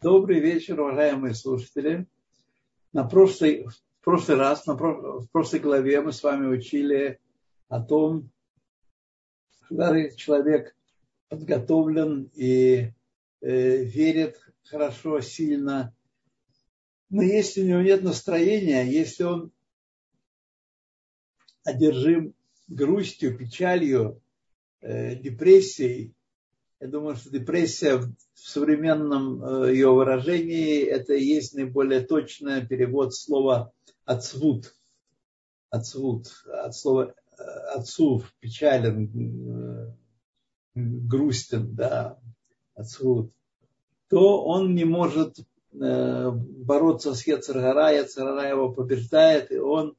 Добрый вечер, уважаемые слушатели. На прошлый, в прошлый раз, на, в прошлой главе мы с вами учили о том, когда человек подготовлен и э, верит хорошо, сильно, но если у него нет настроения, если он одержим грустью, печалью, э, депрессией, я думаю, что депрессия в современном э, ее выражении это и есть наиболее точный перевод слова отцвут. Отцвут. От слова э, отцов, печален, э, грустен, да, отцвут. То он не может бороться с Яцергара, Яцергара его побеждает, и он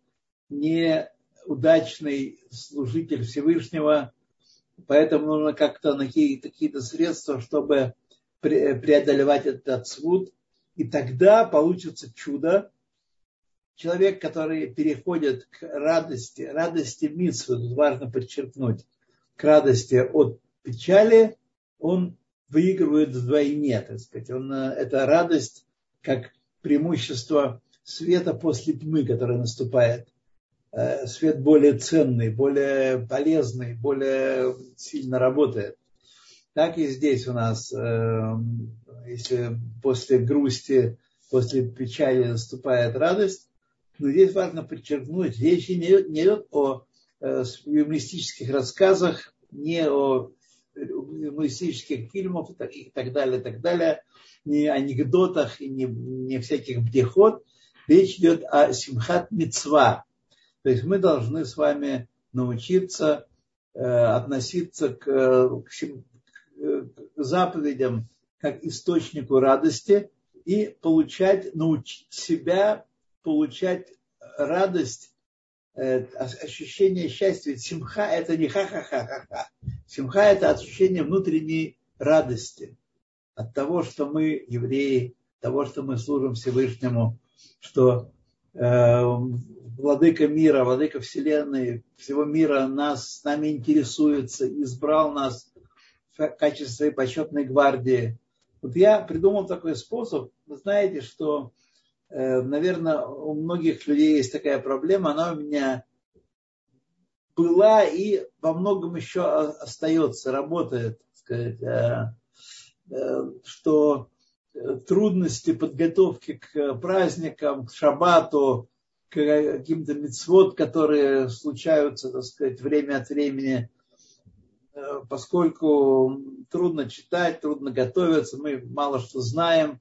не удачный служитель Всевышнего, Поэтому нужно как-то найти какие-то средства, чтобы преодолевать этот свуд. И тогда получится чудо. Человек, который переходит к радости, радости митсвы, тут важно подчеркнуть, к радости от печали, он выигрывает вдвойне, так сказать. Он, э, это радость как преимущество света после тьмы, которая наступает. Э, свет более ценный, более полезный, более сильно работает. Так и здесь у нас, э, если после грусти, после печали наступает радость, но здесь важно подчеркнуть, речь не, не идет о э, юмористических рассказах, не о юмористических фильмах и так далее, так далее, не анекдотах и не, не всяких бдехот. Речь идет о симхат мецва, то есть мы должны с вами научиться э, относиться к, к, к заповедям как источнику радости и получать, научить себя получать радость, э, ощущение счастья. Ведь симха это не ха-ха-ха-ха-ха. Симха это ощущение внутренней радости от того, что мы евреи, того, что мы служим Всевышнему, что э, владыка мира, владыка вселенной, всего мира нас, с нами интересуется, избрал нас в качестве своей почетной гвардии. Вот я придумал такой способ. Вы знаете, что, э, наверное, у многих людей есть такая проблема. Она у меня была и во многом еще остается, работает, так сказать, э, э, что трудности подготовки к праздникам, к шабату, каким-то мецвод, которые случаются, так сказать, время от времени, э, поскольку трудно читать, трудно готовиться, мы мало что знаем,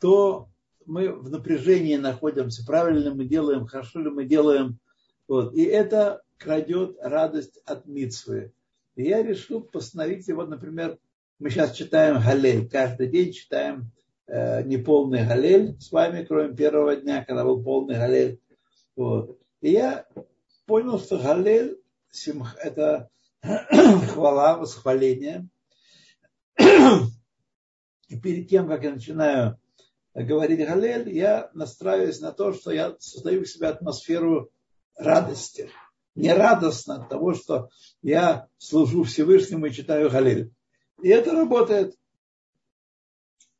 то мы в напряжении находимся, правильно мы делаем, хорошо ли мы делаем. Вот. И это крадет радость от мицвы. И я решил постановить его, например, мы сейчас читаем Галель, каждый день читаем э, неполный Галель с вами, кроме первого дня, когда был полный Галель. Вот. И я понял, что Галель это хвала, восхваление. И перед тем, как я начинаю говорить Галель, я настраиваюсь на то, что я создаю в себе атмосферу радости. Не радостно от того, что я служу Всевышнему и читаю Галель. И это работает.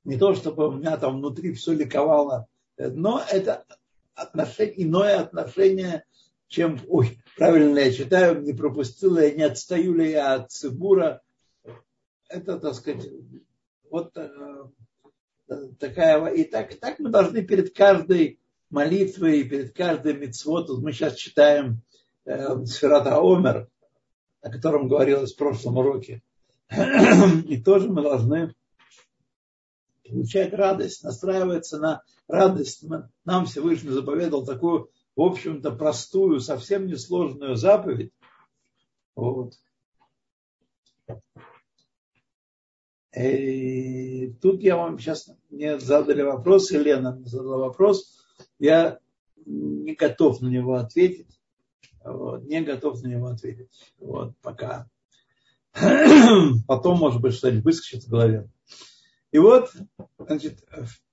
Не то, чтобы у меня там внутри все ликовало, но это отношение, иное отношение, чем, ой, правильно я читаю, не пропустила я, не отстаю ли я от Цибура. Это, так сказать, вот э, такая, и так, так мы должны перед каждой молитвой, перед каждой митцвот, мы сейчас читаем э, Сферата Омер, о котором говорилось в прошлом уроке, и тоже мы должны получать радость, настраивается на радость. Нам Всевышний заповедал такую, в общем-то, простую, совсем несложную заповедь. Вот. И тут я вам сейчас, мне задали вопрос, Елена задала вопрос, я не готов на него ответить. Вот, не готов на него ответить. Вот, пока. Потом, может быть, что-нибудь выскочит в голове. И вот, значит,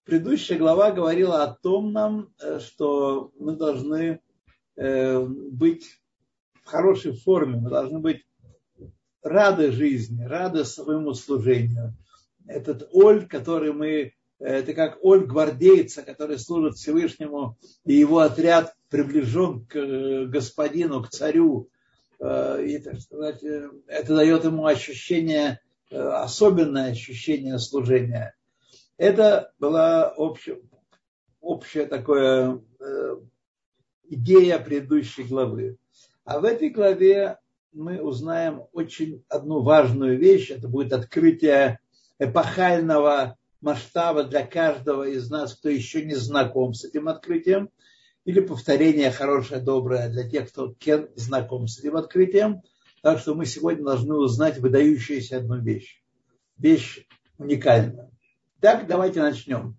предыдущая глава говорила о том нам, э, что мы должны э, быть в хорошей форме, мы должны быть рады жизни, рады своему служению. Этот оль, который мы это как оль гвардейца, который служит Всевышнему, и его отряд приближен к э, господину, к царю. Э, и, так сказать, э, это дает ему ощущение, особенное ощущение служения. Это была общая, общая такая идея предыдущей главы. А в этой главе мы узнаем очень одну важную вещь. Это будет открытие эпохального масштаба для каждого из нас, кто еще не знаком с этим открытием, или повторение хорошее, доброе для тех, кто знаком с этим открытием. Так что мы сегодня должны узнать выдающуюся одну вещь. Вещь уникальная. Так, давайте начнем.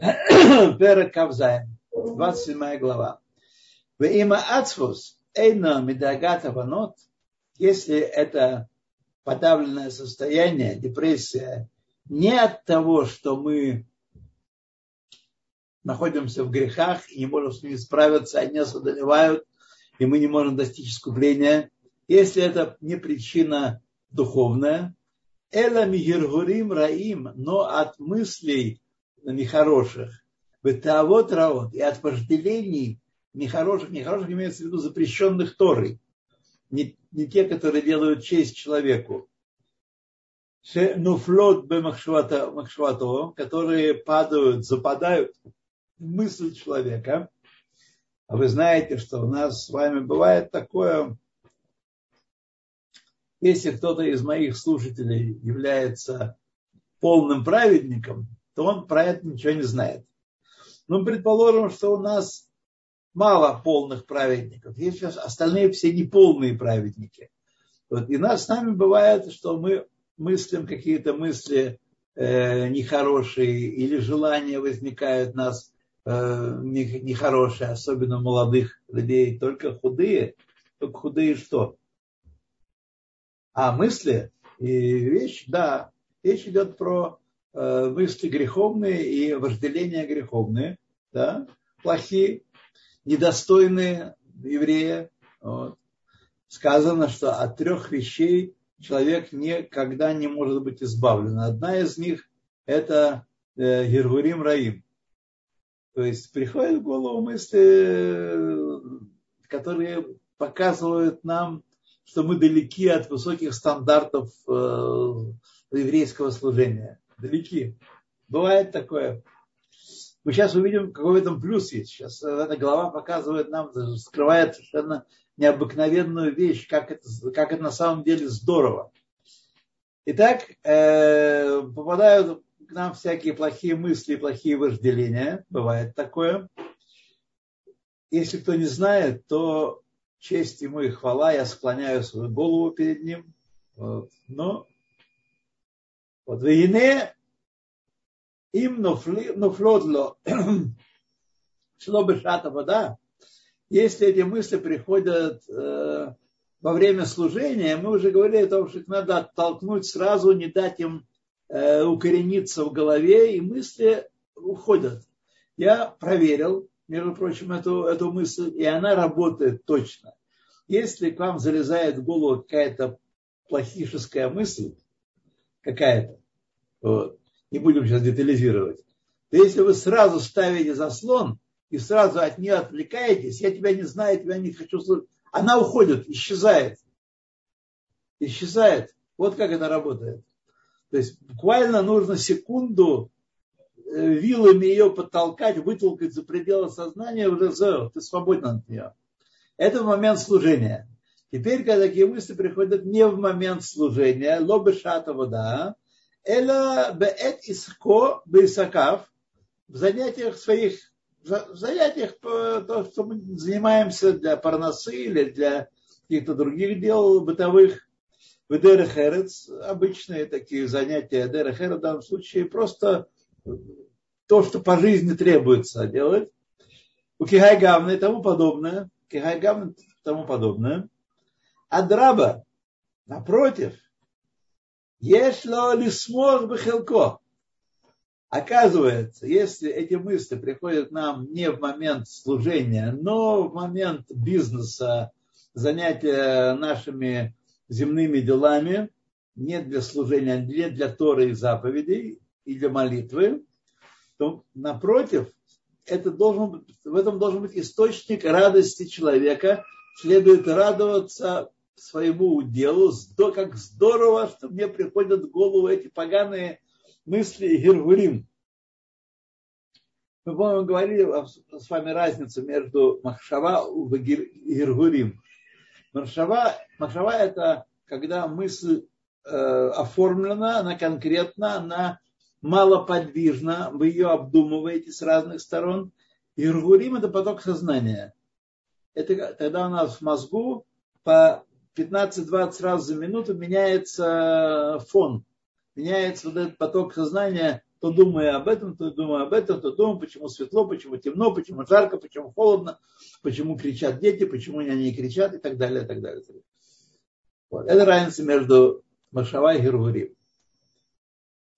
Пера Кавзайн, 27 глава. В има ацфус эйна медагата ванот, если это подавленное состояние, депрессия, не от того, что мы находимся в грехах и не можем с ними справиться, они нас одолевают, и мы не можем достичь искупления. Если это не причина духовная, эла мигиргурим раим, но от мыслей нехороших, бытовот раот, и от вожделений нехороших, нехороших имеется в виду запрещенных Торой, не, не те, которые делают честь человеку, нуфлот бемахшвато, которые падают, западают в мысль человека. А вы знаете, что у нас с вами бывает такое, если кто-то из моих слушателей является полным праведником, то он про это ничего не знает. Но предположим, что у нас мало полных праведников. Есть остальные все неполные праведники. Вот. И нас с нами бывает, что мы мыслям какие-то мысли э, нехорошие или желания возникают у нас э, нехорошие, особенно молодых людей, только худые. Только худые что? А мысли и вещь, да, речь идет про э, мысли греховные и вожделения греховные, да, плохие, недостойные еврея. Вот. Сказано, что от трех вещей человек никогда не может быть избавлен. Одна из них – это э, Гергурим Раим. То есть приходят в голову мысли, которые показывают нам, что мы далеки от высоких стандартов э, еврейского служения. Далеки. Бывает такое. Мы сейчас увидим, какой в этом плюс есть. Сейчас эта глава показывает нам, скрывает совершенно необыкновенную вещь, как это, как это на самом деле здорово. Итак, э, попадают к нам всякие плохие мысли, плохие вожделения. Бывает такое. Если кто не знает, то честь ему и хвала, я склоняю свою голову перед ним. Вот. Но вот войне им нофлодло шло бы шата вода, если эти мысли приходят э, во время служения, мы уже говорили о том, что их надо оттолкнуть сразу, не дать им э, укорениться в голове, и мысли уходят. Я проверил, между прочим, эту, эту мысль, и она работает точно. Если к вам залезает в голову какая-то плохишеская мысль, какая-то, вот, не будем сейчас детализировать, то если вы сразу ставите заслон, и сразу от нее отвлекаетесь, я тебя не знаю, тебя не хочу слышать, она уходит, исчезает. Исчезает. Вот как это работает. То есть буквально нужно секунду э, вилами ее подтолкать, вытолкать за пределы сознания, уже ты свободен от нее. Это момент служения. Теперь, когда такие мысли приходят не в момент служения, лобы шата вода, эла беэт иско бейсакав, в занятиях своих в занятиях, то, что мы занимаемся для парносы или для каких-то других дел бытовых, в Дерехерец, обычные такие занятия Дерехерец в данном случае, просто то, что по жизни требуется делать. У Кихайгавна и тому подобное. Кихайгавна и тому подобное. А драба, напротив, если лисмор бахелко, Оказывается, если эти мысли приходят нам не в момент служения, но в момент бизнеса, занятия нашими земными делами, не для служения, не для Торы и заповедей и для молитвы, то напротив, это должен, в этом должен быть источник радости человека. Следует радоваться своему делу, как здорово, что мне приходят в голову эти поганые мысли и. Мы, по-моему, говорили с вами разницу между махшава и гиргурим. Махшава, махшава это когда мысль э, оформлена, она конкретна, она малоподвижна, вы ее обдумываете с разных сторон. Иргурим – это поток сознания. Это тогда у нас в мозгу по 15-20 раз за минуту меняется фон, меняется вот этот поток сознания, то думая об этом, то думая об этом, то думая, почему светло, почему темно, почему жарко, почему холодно, почему кричат дети, почему они не кричат и так далее, и так далее. Вот. Это разница между Машава и Гергурим.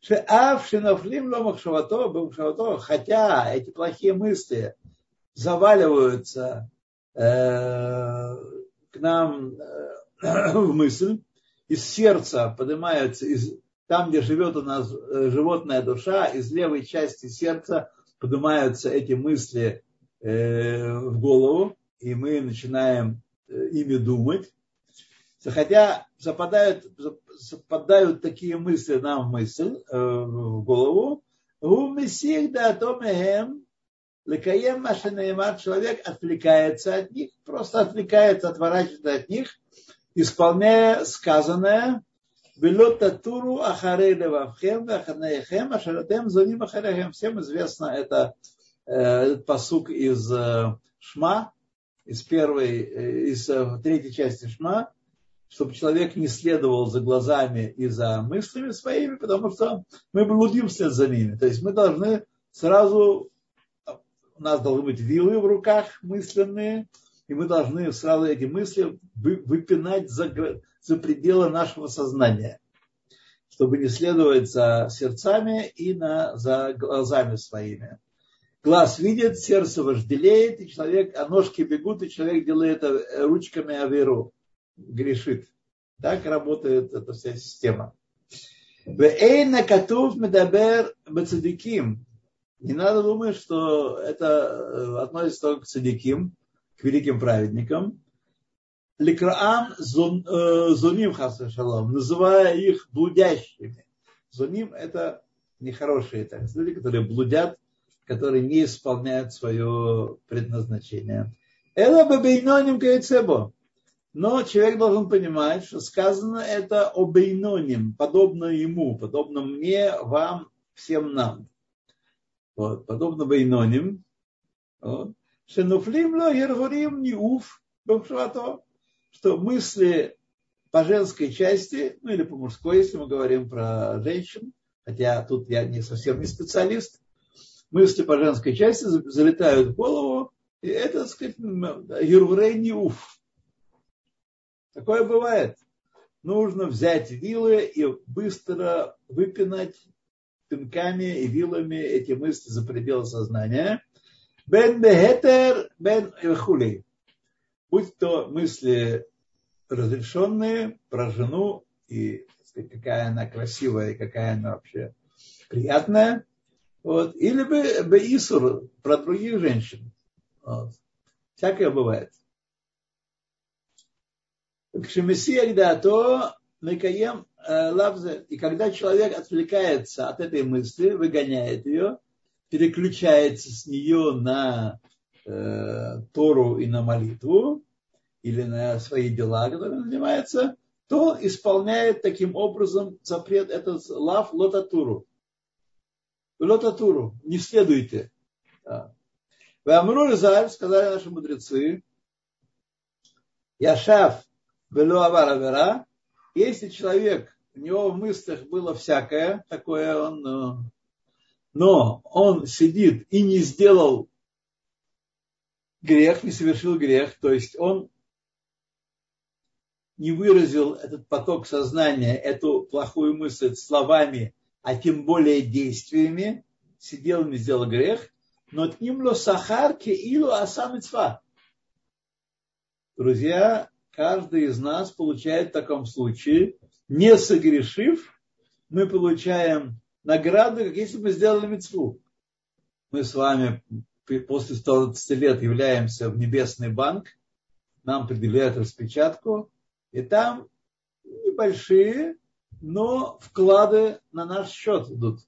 Шеав шинафлим ло махшавато, хотя эти плохие мысли заваливаются э, к нам э, в мысль, из сердца поднимаются, из, там, где живет у нас э, животная душа, из левой части сердца поднимаются эти мысли в голову, и мы начинаем ими думать. Хотя западают, западают такие мысли нам в мысль, э, в голову, лекаем машинаймат, человек отвлекается от них, просто отвлекается, отворачивается от них, исполняя сказанное, Велота туру ахарей левавхем ваханаехем ашаратем заним ахарехем. Всем известно это э, посук из э, Шма, из первой, э, из э, третьей части Шма, чтобы человек не следовал за глазами и за мыслями своими, потому что мы блудим вслед за ними. То есть мы должны сразу, у нас должны быть вилы в руках мысленные, и мы должны сразу эти мысли выпинать за, за пределы нашего сознания, чтобы не следовать за сердцами и на, за глазами своими. Глаз видит, сердце вожделеет, и человек, а ножки бегут, и человек делает ручками аверу грешит. Так работает эта вся система. Вейна катув медабер бацадиким. Не надо думать, что это э, относится только к цадиким, к великим праведникам. Ликраам зуним хасашалам, называя их блудящими. Зуним это нехорошие так, люди, которые блудят, которые не исполняют свое предназначение. Это бабейноним кайцебо. Но человек должен понимать, что сказано это об иноним, подобно ему, подобно мне, вам, всем нам. Вот, подобно бейноним. Вот. Шенуфлимло ергурим ниуф что мысли по женской части, ну или по мужской, если мы говорим про женщин, хотя тут я не совсем не специалист, мысли по женской части залетают в голову, и это, так сказать, юрврей ниуф, Такое бывает. Нужно взять вилы и быстро выпинать пинками и вилами эти мысли за пределы сознания. Бен бехетер, бен хули. Будь то мысли разрешенные про жену и сказать, какая она красивая, и какая она вообще приятная. Вот. Или бы, бы Исур про других женщин. Вот. Всякое бывает. Кшемесия дато мекаем лавзе. И когда человек отвлекается от этой мысли, выгоняет ее, переключается с нее на э, Тору и на молитву, или на свои дела, которыми занимается, то исполняет таким образом запрет этот лав лотатуру. Лотатуру. Не следуйте. Вы Амру сказали наши мудрецы, Яшав Белуавар Авера, если человек, у него в мыслях было всякое, такое он, э, но он сидит и не сделал грех, не совершил грех, то есть он не выразил этот поток сознания, эту плохую мысль словами, а тем более действиями, сидел, не сделал грех, но от ним ло сахар ке илу асамицва. Друзья, каждый из нас получает в таком случае, не согрешив, мы получаем награду, как если бы сделали мецву. мы с вами после 120 лет являемся в небесный банк, нам предъявляют распечатку, и там небольшие, но вклады на наш счет идут.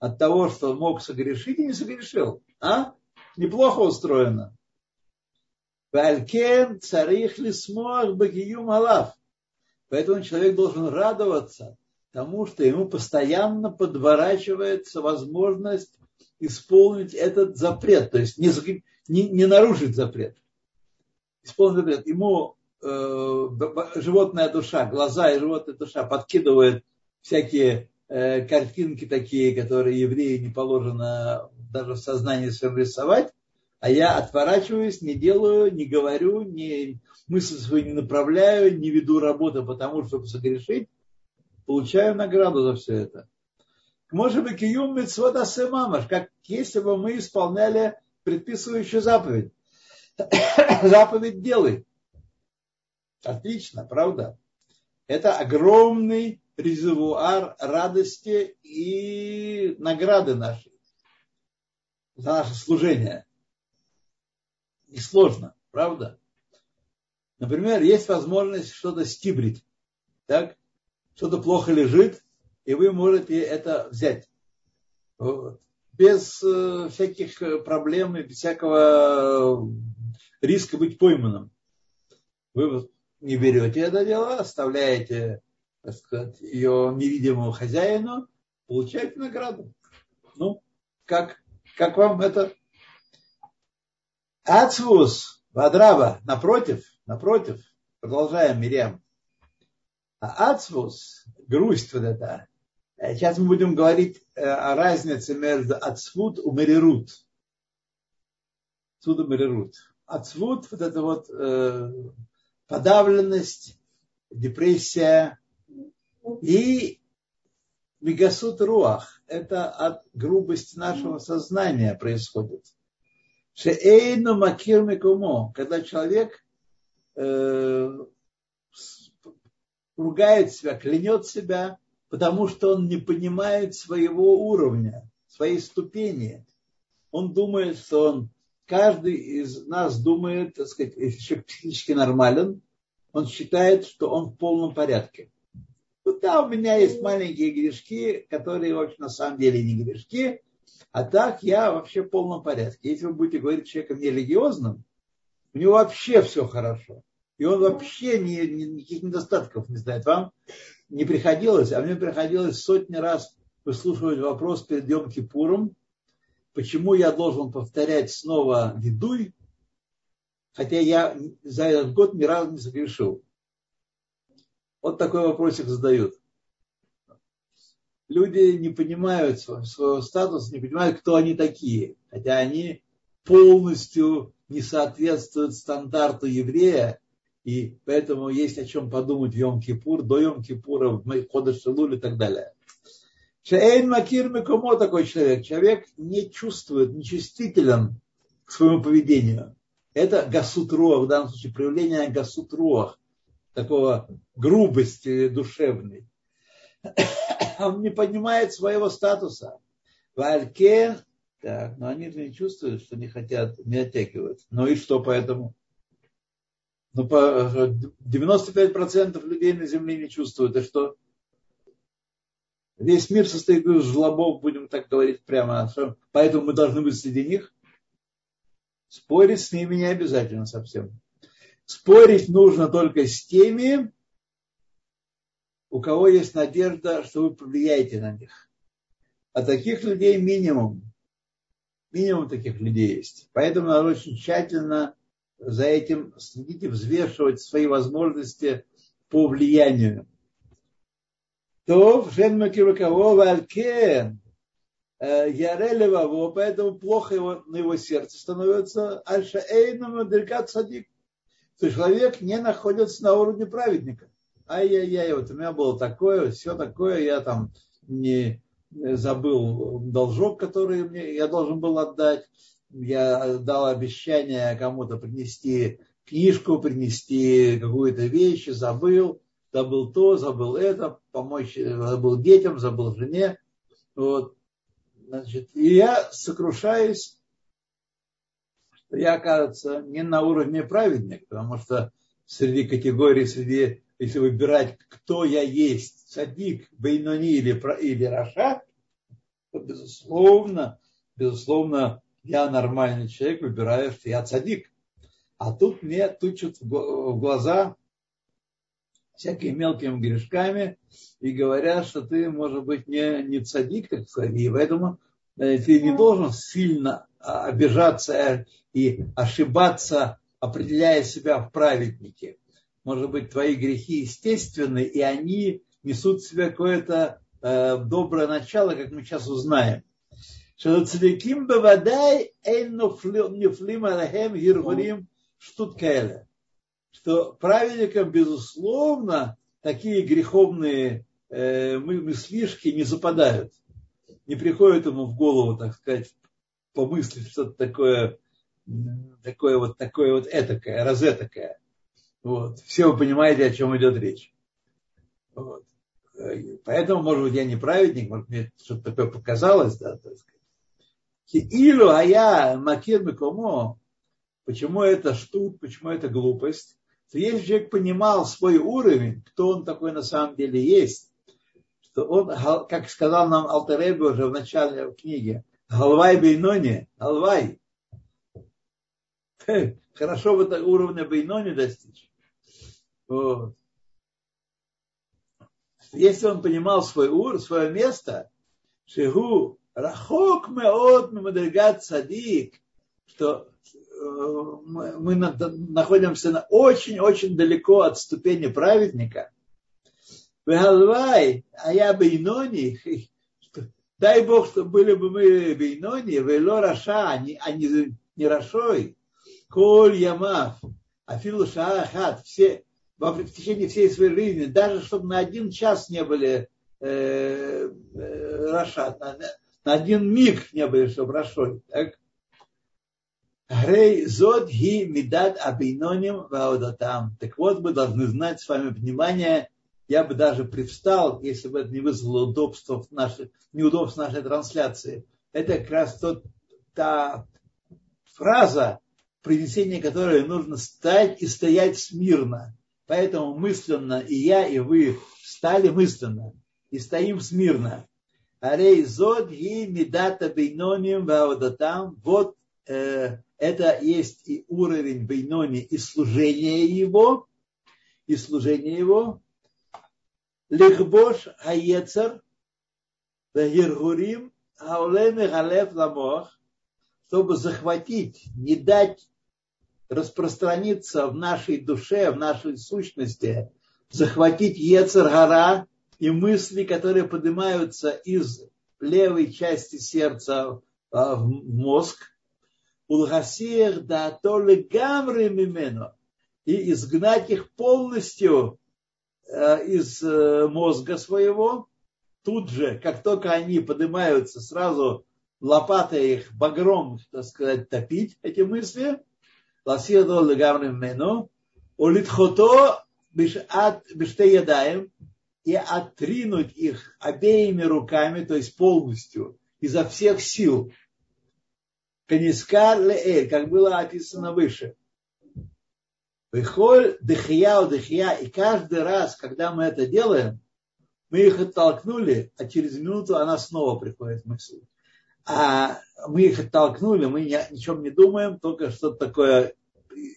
От того, что мог согрешить и не согрешил. А? Неплохо устроено. Валькен царих лисмох багиюм алав. Поэтому человек должен радоваться тому, что ему постоянно подворачивается возможность исполнить этот запрет, то есть не, не, не нарушить запрет. Исполнить запрет. Ему э, животная душа, глаза и животная душа подкидывают всякие э, картинки такие, которые евреи не положено даже в сознании своем рисовать, а я отворачиваюсь, не делаю, не говорю, не, мысли свои не направляю, не веду работу потому, чтобы согрешить, получаю награду за все это. Может быть, киюм митцвот мамаш, как если бы мы исполняли предписывающую заповедь. заповедь делай. Отлично, правда? Это огромный резервуар радости и награды нашей за наше служение. Несложно, правда? Например, есть возможность что-то стибрить. Так? Что-то плохо лежит, и вы можете это взять. Без э, всяких проблем и без всякого риска быть пойманным. Вы не берете это дело, оставляете так сказать, ее невидимому хозяину, получаете награду. Ну, как, как вам это? Ацвус, Вадраба, напротив, напротив, продолжаем, Мирям. А ацвус, грусть вот эта, Э, сейчас мы будем говорить э, о разнице между ацвуд и мерирут. Ацвуд и мерирут. Ацвуд, вот это вот э, подавленность, депрессия и мегасут руах. Это от грубости нашего сознания происходит. Шеэйну макир мекумо, когда человек э, ругает себя, клянет себя потому что он не понимает своего уровня, своей ступени. Он думает, что он, каждый из нас думает, так сказать, человек психически нормален, он считает, что он в полном порядке. Ну да, у меня есть маленькие грешки, которые вообще на самом деле не грешки, а так я вообще в полном порядке. Если вы будете говорить человеком нерелигиозным, у него вообще все хорошо. И он вообще ни, ни, никаких недостатков не знает. Вам не приходилось, а мне приходилось сотни раз выслушивать вопрос перед Йом Кипуром, почему я должен повторять снова ведуй, хотя я за этот год ни разу не согрешил. Вот такой вопросик задают. Люди не понимают своего статуса, не понимают, кто они такие, хотя они полностью не соответствуют стандарту еврея, и поэтому есть о чем подумать в Йом-Кипур, до Йом-Кипура, в Ходыш Шелуль и так далее. Шаэйн Макир Мекумо такой человек. Человек не чувствует, не чувствителен к своему поведению. Это гасут руах, в данном случае проявление гасут руах, такого грубости душевной. Он не понимает своего статуса. Валькен, так, но они же не чувствуют, что не хотят, не оттягивать. Ну и что поэтому? Но по 95% людей на Земле не чувствуют. И что? Весь мир состоит из жлобов, будем так говорить прямо. Поэтому мы должны быть среди них. Спорить с ними не обязательно совсем. Спорить нужно только с теми, у кого есть надежда, что вы повлияете на них. А таких людей минимум. Минимум таких людей есть. Поэтому надо очень тщательно за этим следить и взвешивать свои возможности по влиянию. То в Макирукавова Алькен Ярелеваво, поэтому плохо его, на его сердце становится Альша Эйнам Деркат Садик. То человек не находится на уровне праведника. Ай-яй-яй, вот у меня было такое, все такое, я там не забыл должок, который мне, я должен был отдать я дал обещание кому-то принести книжку, принести какую-то вещь, забыл, забыл то, забыл это, помочь, забыл детям, забыл жене. Вот. Значит, и я сокрушаюсь, что я, кажется, не на уровне праведник, потому что среди категорий, среди, если выбирать, кто я есть, садик, бейнони или, или раша, то, безусловно, безусловно, я нормальный человек, выбираю, что я садик. А тут мне тучат в глаза всякими мелкими грешками и говорят, что ты, может быть, не, не цадик, как цади, поэтому э, ты не должен сильно а, обижаться и ошибаться, определяя себя в праведнике. Может быть, твои грехи естественны, и они несут в себе какое-то э, доброе начало, как мы сейчас узнаем. Цадиким бавадай эйн нефлим алахем гиргурим штуткеля что праведникам, безусловно, такие греховные э, мыслишки не западают. Не приходит ему в голову, так сказать, помыслить что-то такое, такое вот, такое вот этакое, розетакое. Вот. Все вы понимаете, о чем идет речь. Вот. Поэтому, может быть, я не праведник, может, мне что-то такое показалось, да, так сказать. Илу, а я макир кому? Почему это штук, почему это глупость? что если человек понимал свой уровень, кто он такой на самом деле есть, что он, как сказал нам Алтереби уже в начале книги, Галвай Бейнони, Галвай. Хорошо бы так уровня Бейнони достичь. Если он понимал свой уровень, свое место, Шигу Рахок Меот Мемадригат Садик, что мы находимся очень-очень далеко от ступени праведника. Вегалвай, а я бейнони, дай Бог, чтобы были бы мы бейнони, вело раша, а не, а не, не рашой, коль ямав, афилу шаахат, все, в течение всей своей жизни, даже чтобы на один час не были э, э, на, на один миг не были, чтобы рашой. Так? Грей зод ги медат абейноним ваодатам. Так вот, мы должны знать с вами внимание. Я бы даже привстал, если бы это не вызвало удобства в нашей, неудобств нашей трансляции. Это как раз тот, та фраза, принесение которой нужно стать и стоять смирно. Поэтому мысленно и я, и вы встали мысленно и стоим смирно. Арей зод ги медата бейноним ваодатам. Вот э, это есть и уровень Бейнони, и служение его, и служение его. Лихбош Хаецер, Гиргурим, Хаулеме Галев Ламох, чтобы захватить, не дать распространиться в нашей душе, в нашей сущности, захватить Ецер и мысли, которые поднимаются из левой части сердца а, в мозг, Улгасир да то легамры мимено. И изгнать их полностью э, из э, мозга своего, тут же, как только они поднимаются, сразу лопатой их багром, так сказать, топить эти мысли, ласир до легамры мимено, улитхото биште ядаем, и отринуть их обеими руками, то есть полностью, изо всех сил, Канискар леэль, как было описано выше. Выхоль дыхья у дыхья, и каждый раз, когда мы это делаем, мы их оттолкнули, а через минуту она снова приходит в мысль. А мы их оттолкнули, мы ни о чем не думаем, только что-то такое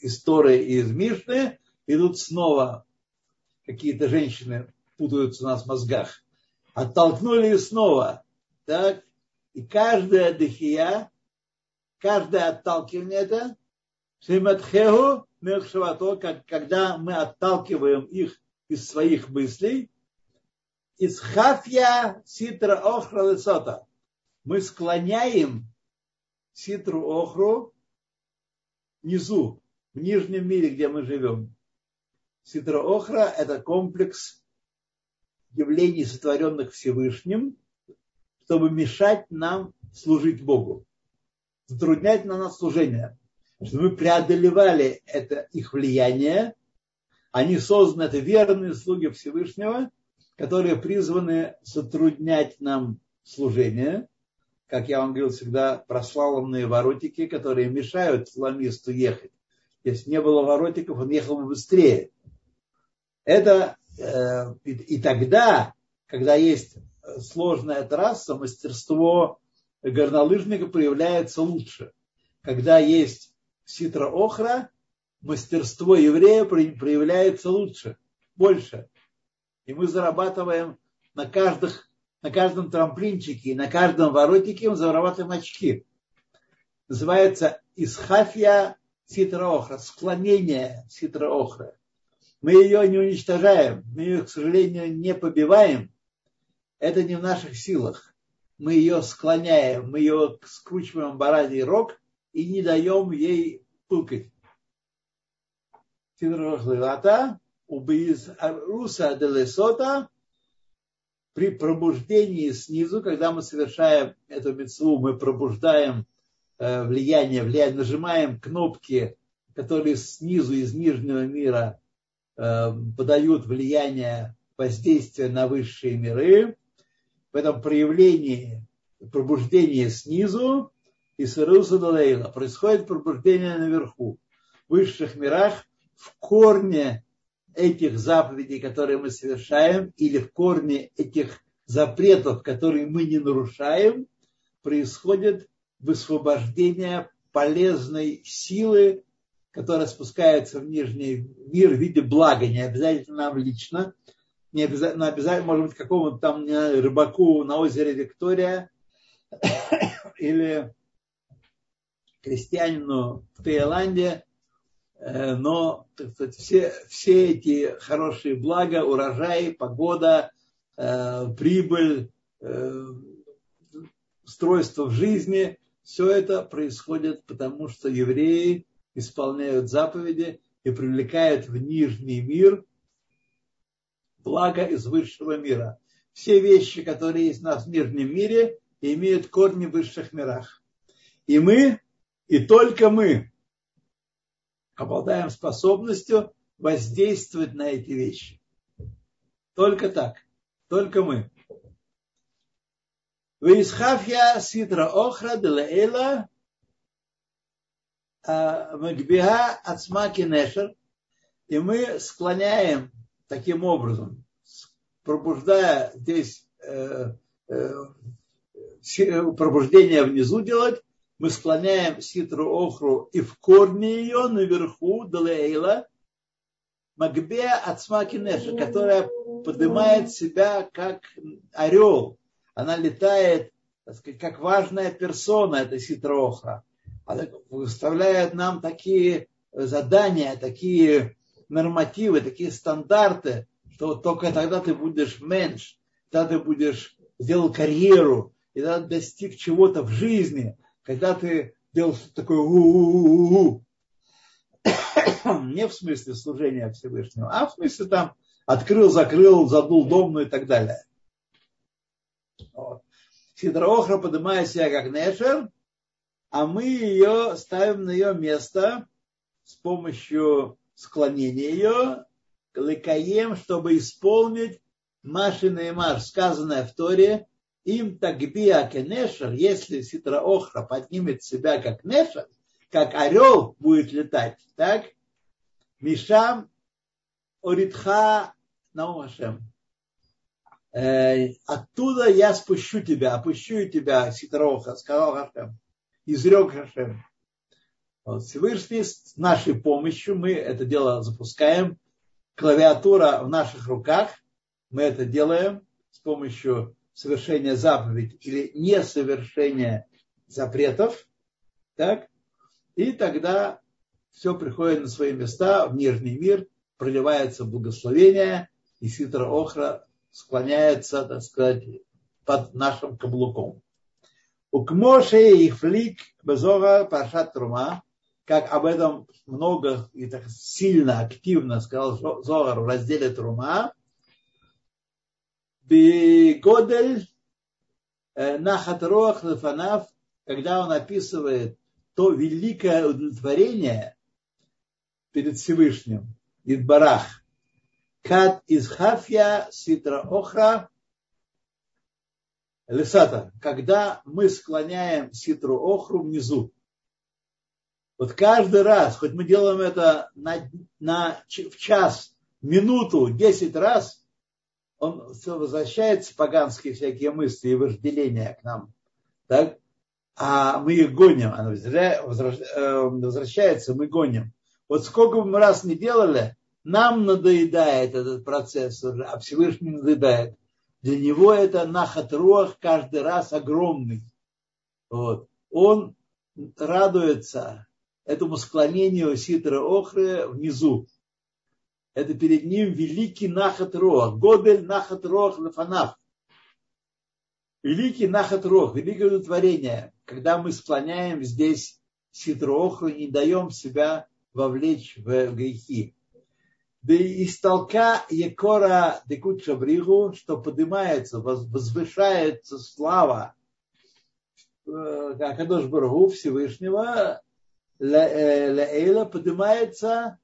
история из Мишны, и тут снова какие-то женщины путаются у нас в мозгах. Оттолкнули и снова. Так? И каждая дыхия каждое отталкивание это Шиматхеху Мехшавато, когда мы отталкиваем их из своих мыслей, из хафья ситра охра лесота. Мы склоняем ситру охру внизу, в нижнем мире, где мы живем. Ситра охра – это комплекс явлений, сотворенных Всевышним, чтобы мешать нам служить Богу затруднять на нас служение. Чтобы мы преодолевали это их влияние. Они созданы, это верные слуги Всевышнего, которые призваны затруднять нам служение. Как я вам говорил всегда, прослаломные воротики, которые мешают ламисту ехать. Если не было воротиков, он ехал бы быстрее. Это э, и, и тогда, когда есть сложная трасса, мастерство горнолыжника проявляется лучше. Когда есть ситра-охра, мастерство еврея проявляется лучше, больше. И мы зарабатываем на, каждых, на каждом трамплинчике, на каждом воротике мы зарабатываем очки. Называется исхафия ситра-охра, склонение ситра-охра. Мы ее не уничтожаем, мы ее, к сожалению, не побиваем. Это не в наших силах. Мы ее склоняем, мы ее скручиваем бараний рог и не даем ей пылкать. Ситра-охра убиз руса делесота при пробуждении снизу, когда мы совершаем эту мецву, мы пробуждаем э, влияние, влияние, нажимаем кнопки, которые снизу из нижнего мира э, подают влияние воздействия на высшие миры. В этом проявлении пробуждения снизу и Далейла происходит пробуждение наверху, в высших мирах, в корне этих заповедей, которые мы совершаем, или в корне этих запретов, которые мы не нарушаем, происходит высвобождение полезной силы, которая спускается в нижний мир в виде блага, не обязательно нам лично, не обязательно, обязательно может быть, какому-то там рыбаку на озере Виктория или крестьянину в Таиланде, но так сказать, все, все эти хорошие блага, урожай, погода, э, прибыль, э, устройство в жизни, все это происходит потому, что евреи исполняют заповеди и привлекают в нижний мир благо из высшего мира. Все вещи, которые есть у нас в нижнем мире, имеют корни в высших мирах. И мы, и только мы обладаем способностью воздействовать на эти вещи. Только так. Только мы. Висхафья ситра охра делаэла а, магбига ацмаки нешер. И мы склоняем таким образом, пробуждая здесь э, э, пробуждение внизу делать, мы склоняем ситру охру и в корне ее наверху далейла магбея от смакинеша, которая поднимает себя как орел. Она летает, так сказать, как важная персона, эта ситра охра. Она выставляет нам такие задания, такие нормативы, такие стандарты, что вот только тогда ты будешь менш, тогда ты будешь сделал карьеру, и тогда достиг чего-то в жизни, когда ты делал такое у-у-у-у, не в смысле служения Всевышнего, а в смысле там открыл, закрыл, задул домну и так далее. Вот. Сидроохра поднимает себя как Нешер, а мы ее ставим на ее место с помощью склонения ее, лыкаем, чтобы исполнить Маши Неймар, сказанное в Торе, им такбия кенешер, если ситра охра поднимет себя как нешер, как орел будет летать, так? Мишам оритха наумашем. Э, оттуда я спущу тебя, опущу тебя, Ситроха, сказал Хашем, изрек Хашем. Вот, Всевышний с нашей помощью мы это дело запускаем. Клавиатура в наших руках. Мы это делаем с помощью совершение заповедей или несовершение запретов, так, и тогда все приходит на свои места, в нижний мир, проливается благословение, и ситра охра склоняется, так сказать, под нашим каблуком. У Кмоше и Флик Безора Пашат Трума, как об этом много и так сильно, активно сказал Зогар в разделе Трума, Бегодель Нахатроах Лефанав, когда он описывает то великое удовлетворение перед Всевышним, Идбарах, Кат из Хафья Ситра Охра, Лесата, когда мы склоняем ситру охру внизу. Вот каждый раз, хоть мы делаем это на, на, в час, минуту, десять раз, он все возвращается, поганские всякие мысли и вожделения к нам. Так? А мы их гоним. Она э, возвращается, мы гоним. Вот сколько бы мы раз не делали, нам надоедает этот процесс уже, а Всевышний надоедает. Для него это нахатруах каждый раз огромный. Вот. Он радуется этому склонению ситра охры внизу. Это перед ним великий нахат рох, годель нахат рох лефанав. Великий нахат рох, великое удовлетворение, когда мы склоняем здесь ситру охру и не даем себя вовлечь в грехи. Да из толка Екора Декут Шабригу, что поднимается, возвышается слава э, Акадош Баргу Всевышнего, Лаэла поднимается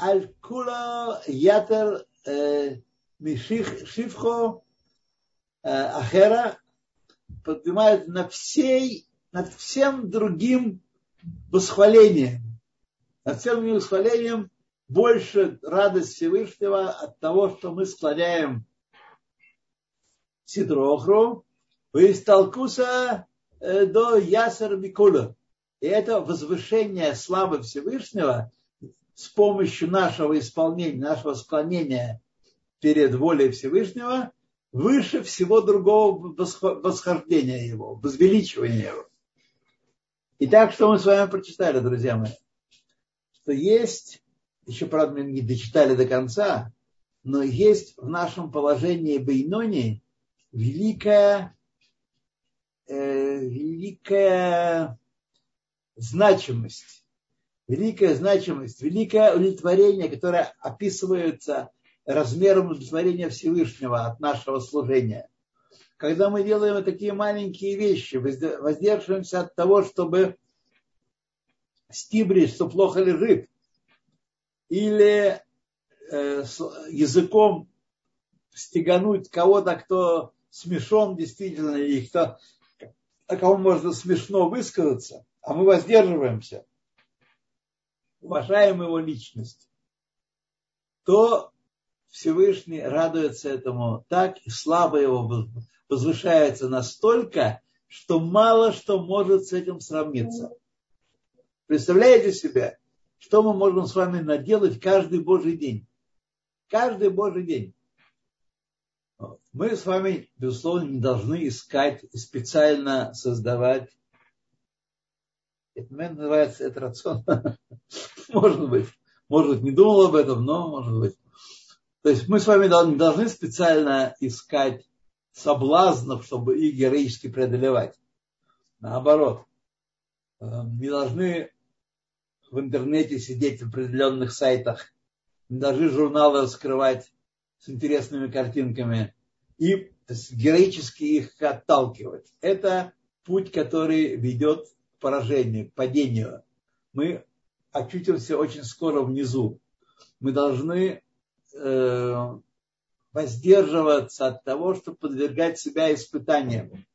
Аль-Кула Ятер э, Миших Шифхо Ахера, поднимает на всей, над всем другим восхвалением. Над всем другим восхвалением больше радость Всевышнего от того, что мы склоняем Сидрохру, из Талкуса э, до Ясер Микула. И это возвышение славы Всевышнего с помощью нашего исполнения, нашего склонения перед волей Всевышнего выше всего другого восхождения его, возвеличивания его. Итак, что мы с вами прочитали, друзья мои? Что есть еще, правда, мы не дочитали до конца, но есть в нашем положении Бейнони великая, э, великая значимость, великая значимость, великое удовлетворение, которое описывается размером удовлетворения Всевышнего от нашего служения. Когда мы делаем такие маленькие вещи, воздерживаемся от того, чтобы стибрить, что плохо лежит, или э, языком стегануть кого-то, кто смешон действительно, и кто, о кого можно смешно высказаться, а мы воздерживаемся, уважаем его личность, то Всевышний радуется этому так, и слабо его возвышается настолько, что мало что может с этим сравниться. Представляете себе, что мы можем с вами наделать каждый Божий день. Каждый Божий день. Мы с вами, безусловно, не должны искать специально создавать. Это называется это рацион. Может быть. Может быть, не думал об этом, но может быть. То есть мы с вами не должны специально искать соблазнов, чтобы их героически преодолевать. Наоборот. Э, не должны в интернете сидеть в определенных сайтах, даже журналы раскрывать с интересными картинками и героически их отталкивать. Это путь, который ведет поражению, к падению. Мы очутимся очень скоро внизу. Мы должны э, воздерживаться от того, чтобы подвергать себя испытаниям.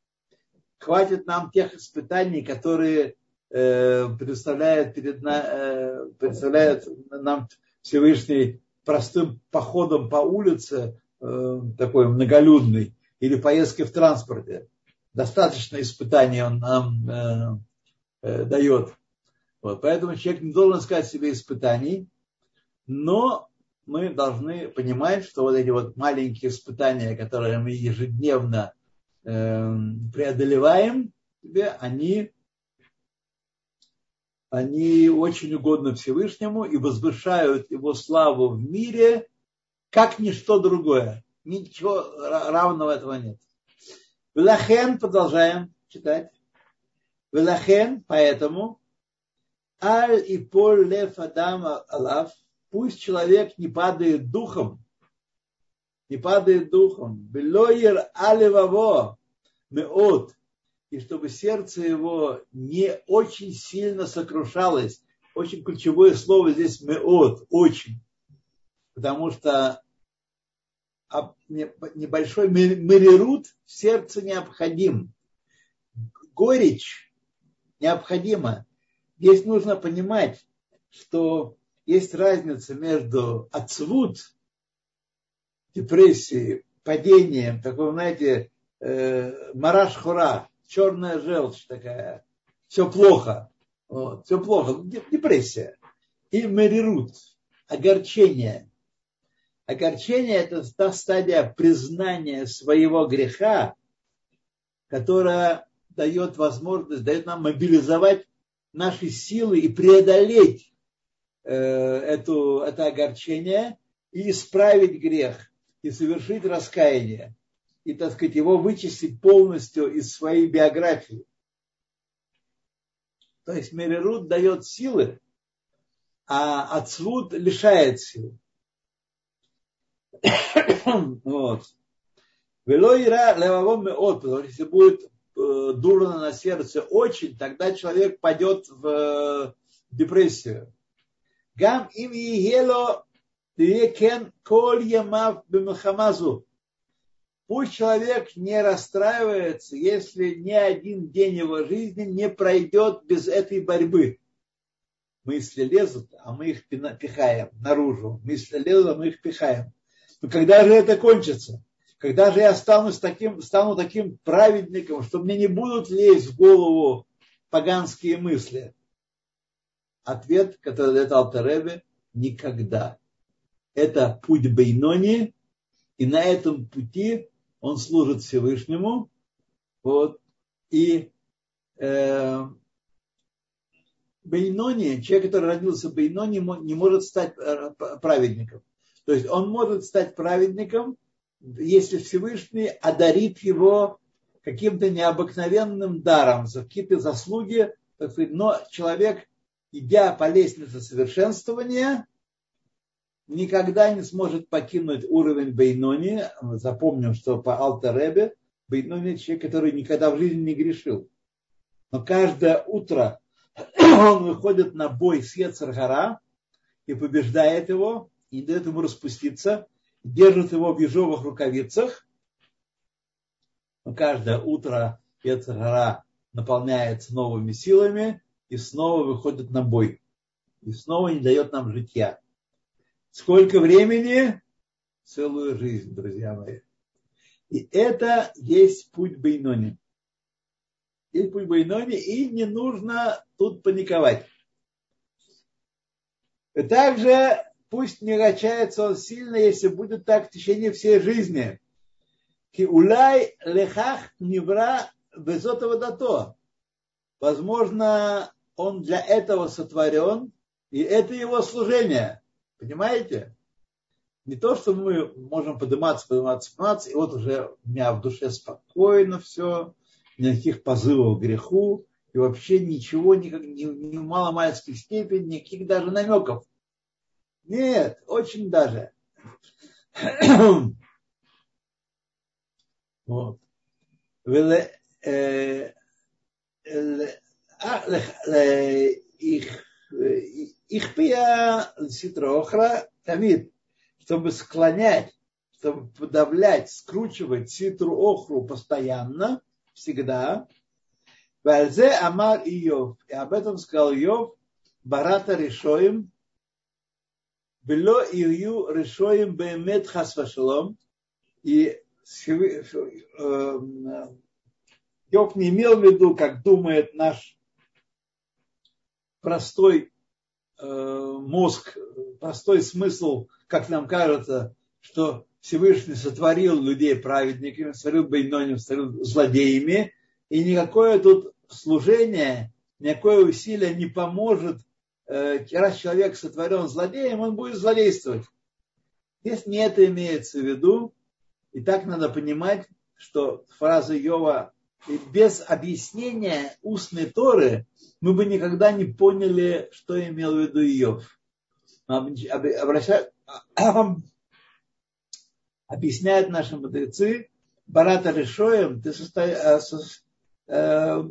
Хватит нам тех испытаний, которые Э, представляет, перед на, э, представляет нам Всевышний простым походом по улице, э, такой многолюдный, или поездкой в транспорте. Достаточно испытаний он нам дает. Вот, поэтому человек не должен искать себе испытаний, но мы должны понимать, что вот эти вот маленькие испытания, которые мы ежедневно преодолеваем, они они очень угодны Всевышнему и возвышают его славу в мире, как ничто другое. Ничего равного этого нет. Велахен, продолжаем читать. Велахен, поэтому, аль и поль лев адам алав, пусть человек не падает духом, не падает духом. Белойер алеваво меот, и чтобы сердце его не очень сильно сокрушалось. Очень ключевое слово здесь меот, очень. Потому что небольшой мерирут в сердце необходим. Горечь необходима. Здесь нужно понимать, что есть разница между отцвут, депрессией, падением, такой, знаете, э, мараш хура, черная желчь такая, все плохо, вот, все плохо, депрессия. И мерирут, огорчение. Огорчение – это та стадия признания своего греха, которая дает возможность, дает нам мобилизовать наши силы и преодолеть э, эту, это огорчение и исправить грех, и совершить раскаяние, и, так сказать, его вычистить полностью из своей биографии. То есть Мерерут дает силы, а Ацвуд лишает сил. вот. Вело ира левовом меот, если будет дурно на сердце очень, тогда человек пойдет в э, депрессию. Гам им егело кен коль. Пусть человек не расстраивается, если ни один день его жизни не пройдет без этой борьбы. Мысли лезут, а мы их пихаем наружу. Мысли лезут, а мы их пихаем. Но когда же это кончится? Когда же я стану, таким, стану таким праведником, что мне не будут лезть в голову поганские мысли? Ответ, который дает Алтаребе, никогда. Это путь Бейнони, и на этом пути он служит Всевышнему. Вот, и э, Бейнони, человек, который родился Бейнони, не может стать э, праведником. То есть он может стать праведником, если Всевышний одарит его каким-то необыкновенным даром, за какие-то заслуги, но человек, идя по лестнице совершенствования, никогда не сможет покинуть уровень Бейнони. Запомним, что по Алтаребе Бейнони человек, который никогда в жизни не грешил. Но каждое утро он выходит на бой с Ецаргара и побеждает его, и дает ему распуститься, держит его в ежовых рукавицах. Каждое утро Ецаргара наполняется новыми силами и снова выходит на бой. И снова не дает нам житья. Сколько времени? Целую жизнь, друзья мои. И это есть путь Бейнони. Есть путь Бейнони, и не нужно тут паниковать. Также пусть не качается он сильно, если будет так в течение всей жизни. Ки улай лехах невра безотова дато. Возможно, он для этого сотворен, и это его служение. Понимаете? Не то, что мы можем подниматься, подниматься, подниматься, и вот уже у меня в душе спокойно все, никаких позывов к греху, и вообще ничего, никак, ни, ни в маломальской степени, никаких даже намеков. Нет, очень даже. вот. их их пия ситроохра тамид, чтобы склонять, чтобы подавлять, скручивать ситру охру постоянно, всегда. Вальзе Амар Иов. И об этом сказал Иов, Барата решоем, было Ию решоем бемет хасвашалом. И Йов не имел в виду, как думает наш простой э, мозг, простой смысл, как нам кажется, что Всевышний сотворил людей праведниками, сотворил Бейноним, сотворил злодеями, и никакое тут служение, никакое усилие не поможет, раз человек сотворен злодеем, он будет злодействовать. Если не это имеется в виду, и так надо понимать, что фраза Йова без объяснения устной Торы мы бы никогда не поняли, что имел в виду Иов. Обращают, объясняют наши мудрецы, Барата Решоем, ты э, э,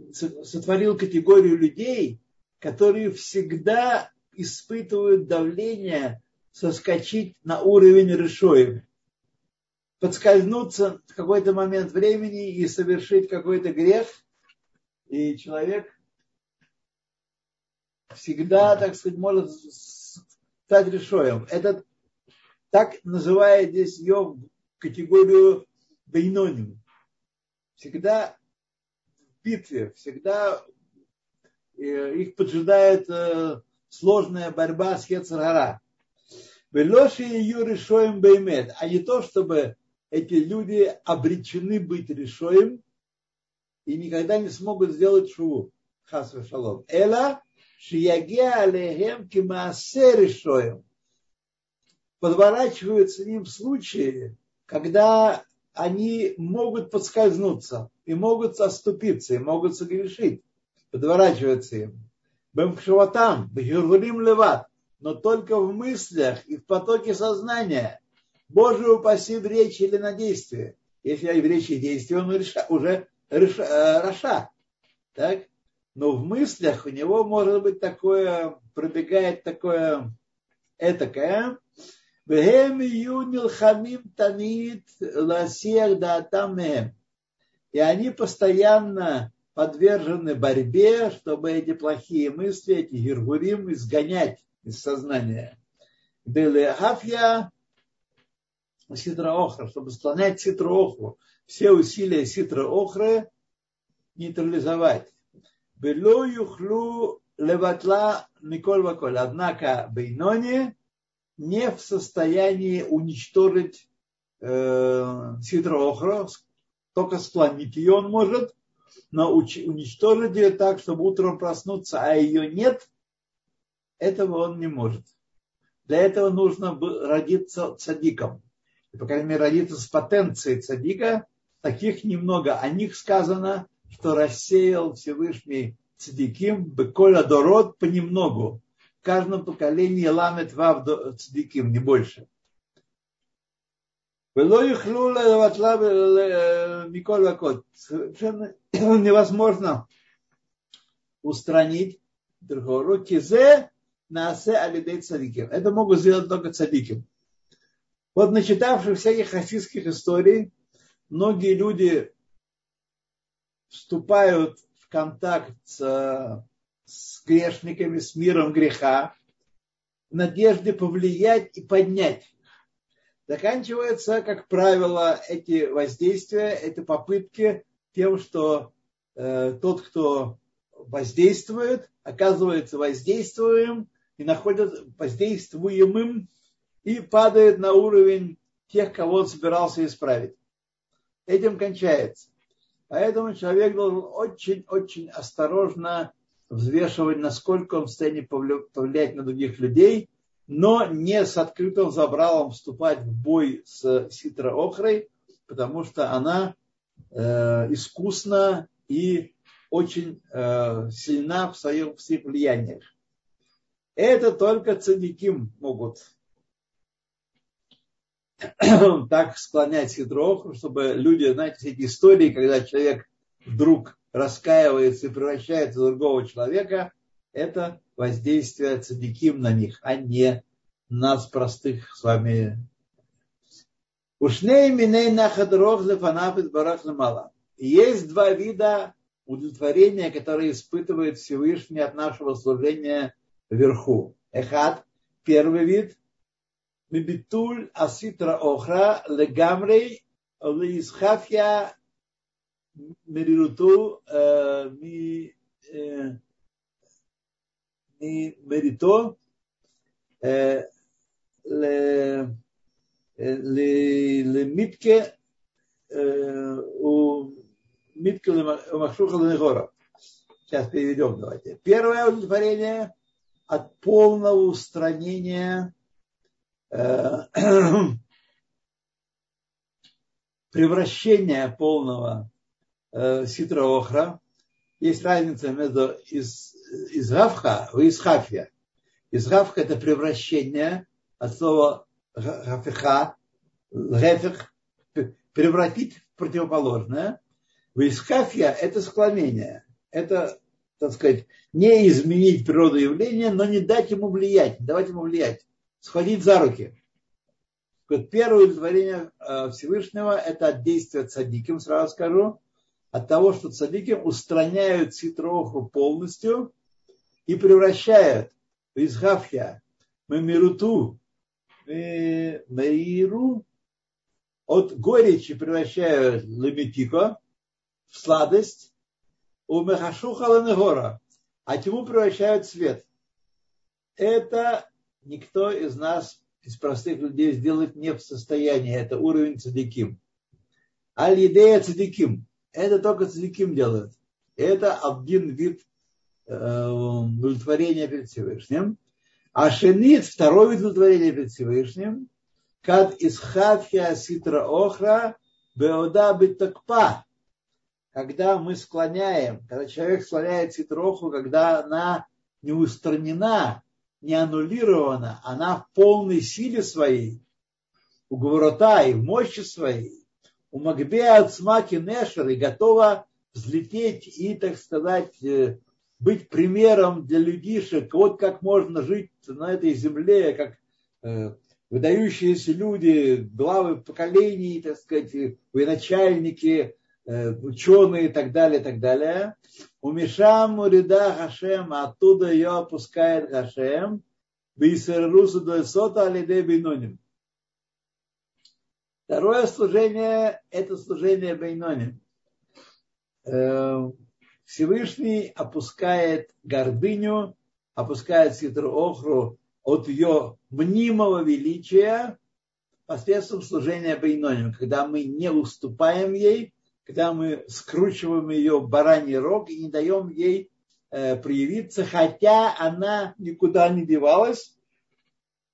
сотворил категорию людей, которые всегда испытывают давление соскочить на уровень Решоем. подскользнуться в какой-то момент времени и совершить какой-то грех, и человек всегда, так сказать, может стать решоем. Это так называет здесь ее категорию бейноним. Всегда в битве, всегда их поджидает э, сложная борьба с Ецарара. Велоши ее решоем беймет, а не то, чтобы эти люди обречены быть решоем и никогда не смогут сделать шуву. Хас шалом. Эла шиягеа алехем кимаасе решоем. Подворачиваются им случае, когда они могут подскользнуться и могут оступиться, и могут согрешить подворачивается им. Бемхшватам, бхиргулим леват, но только в мыслях и в потоке сознания. Боже упаси в речи или на действие. Если в речи и действии, он реша, уже реша, э, раша. Так? Но в мыслях у него может быть такое, пробегает такое этакое. Вехем юнил хамим танит ласех да И они постоянно подвержены борьбе, чтобы эти плохие мысли, эти гиргурим изгонять из сознания. Белехафья ситра охра, чтобы склонять ситру охру. Все усилия ситра охры нейтрализовать. Бело юхлу леватла Миколь Ваколь. Однако Бейнони не в состоянии уничтожить э, ситроохра, только склонить ее он может, но уничтожить ее так, чтобы утром проснуться, а ее нет, этого он не может. Для этого нужно родиться цадиком. И, по крайней мере, родиться с потенцией цадика. Таких немного. О них сказано, что рассеял Всевышний цадиким, беколя дород понемногу каждом поколении ламет вав цдиким, не больше. Совершенно невозможно устранить другого. Кизе насе алидей цадиким. Это могут сделать только цадиким. Вот начитавшись всяких хасидских историй, многие люди вступают в контакт с с грешниками, с миром греха, в надежде повлиять и поднять. Заканчиваются, как правило, эти воздействия, эти попытки тем, что э, тот, кто воздействует, оказывается воздействуем и находит воздействуемым и падает на уровень тех, кого он собирался исправить. Этим кончается. Поэтому человек должен очень-очень осторожно взвешивать, насколько он в состоянии повлиять на других людей, но не с открытым забралом вступать в бой с Ситра Охрой, потому что она э, искусна и очень э, сильна в, своем, в своих влияниях. Это только цадиким могут так склонять Ситроху, чтобы люди, знаете, эти истории, когда человек вдруг раскаивается и превращается в другого человека, это воздействие цадиким на них, а не нас, простых с вами. Ушней миней нахадров лефанав барах мала. Есть два вида удовлетворения, которые испытывает Всевышний от нашего служения вверху. Эхат, первый вид, мебитуль аситра охра легамрей лисхафья мерируту э, ми... Э, למитке у Митка Махшуха Ланегора. Сейчас переведем, давайте. Первое удовлетворение от полного устранения превращения полного э, ситра охра. Есть разница между из, изгавха и изхафья. Изгавха – это превращение от слова гафиха, гефих, превратить в противоположное. В изхафья – это склонение. Это, так сказать, не изменить природу явления, но не дать ему влиять, не давать ему влиять. Сходить за руки. Вот первое удовлетворение э, Всевышнего – это от действия цадиким, сразу скажу, от того, что цадиким устраняют ситроху полностью и превращают в изгавхя, мемируту, меиру, от горечи превращают лемитико в сладость, у мехашуха ленегора, а тьму превращают в свет. Это никто из нас из простых людей сделать не в состоянии. Это уровень цадиким. Аль-идея цадиким. Это только цадиким делают. Это один вид э, удовлетворения перед Всевышним. А шенит, второй вид удовлетворения перед Всевышним, кад исхатхия ситра охра беода битакпа. Когда мы склоняем, когда человек склоняет ситроху, когда она не устранена не аннулирована, она в полной силе своей, у Гаврота и в мощи своей, у Магбея от Смаки Нешер и готова взлететь и, так сказать, э, быть примером для людишек, вот как можно жить на этой земле, как э, выдающиеся люди, главы поколений, так сказать, военачальники, э, ученые и так далее, и так далее. У Мишам Урида Хашем, оттуда ее опускает Хашем, Бисеррусу Дуэсота Алиде Бейноним. Второе служение – это служение Бейноним. Э, Всевышний опускает гордыню, опускает ситру охру от ее мнимого величия посредством служения Бейноним, когда мы не уступаем ей, когда мы скручиваем ее бараний рог и не даем ей э, проявиться, хотя она никуда не девалась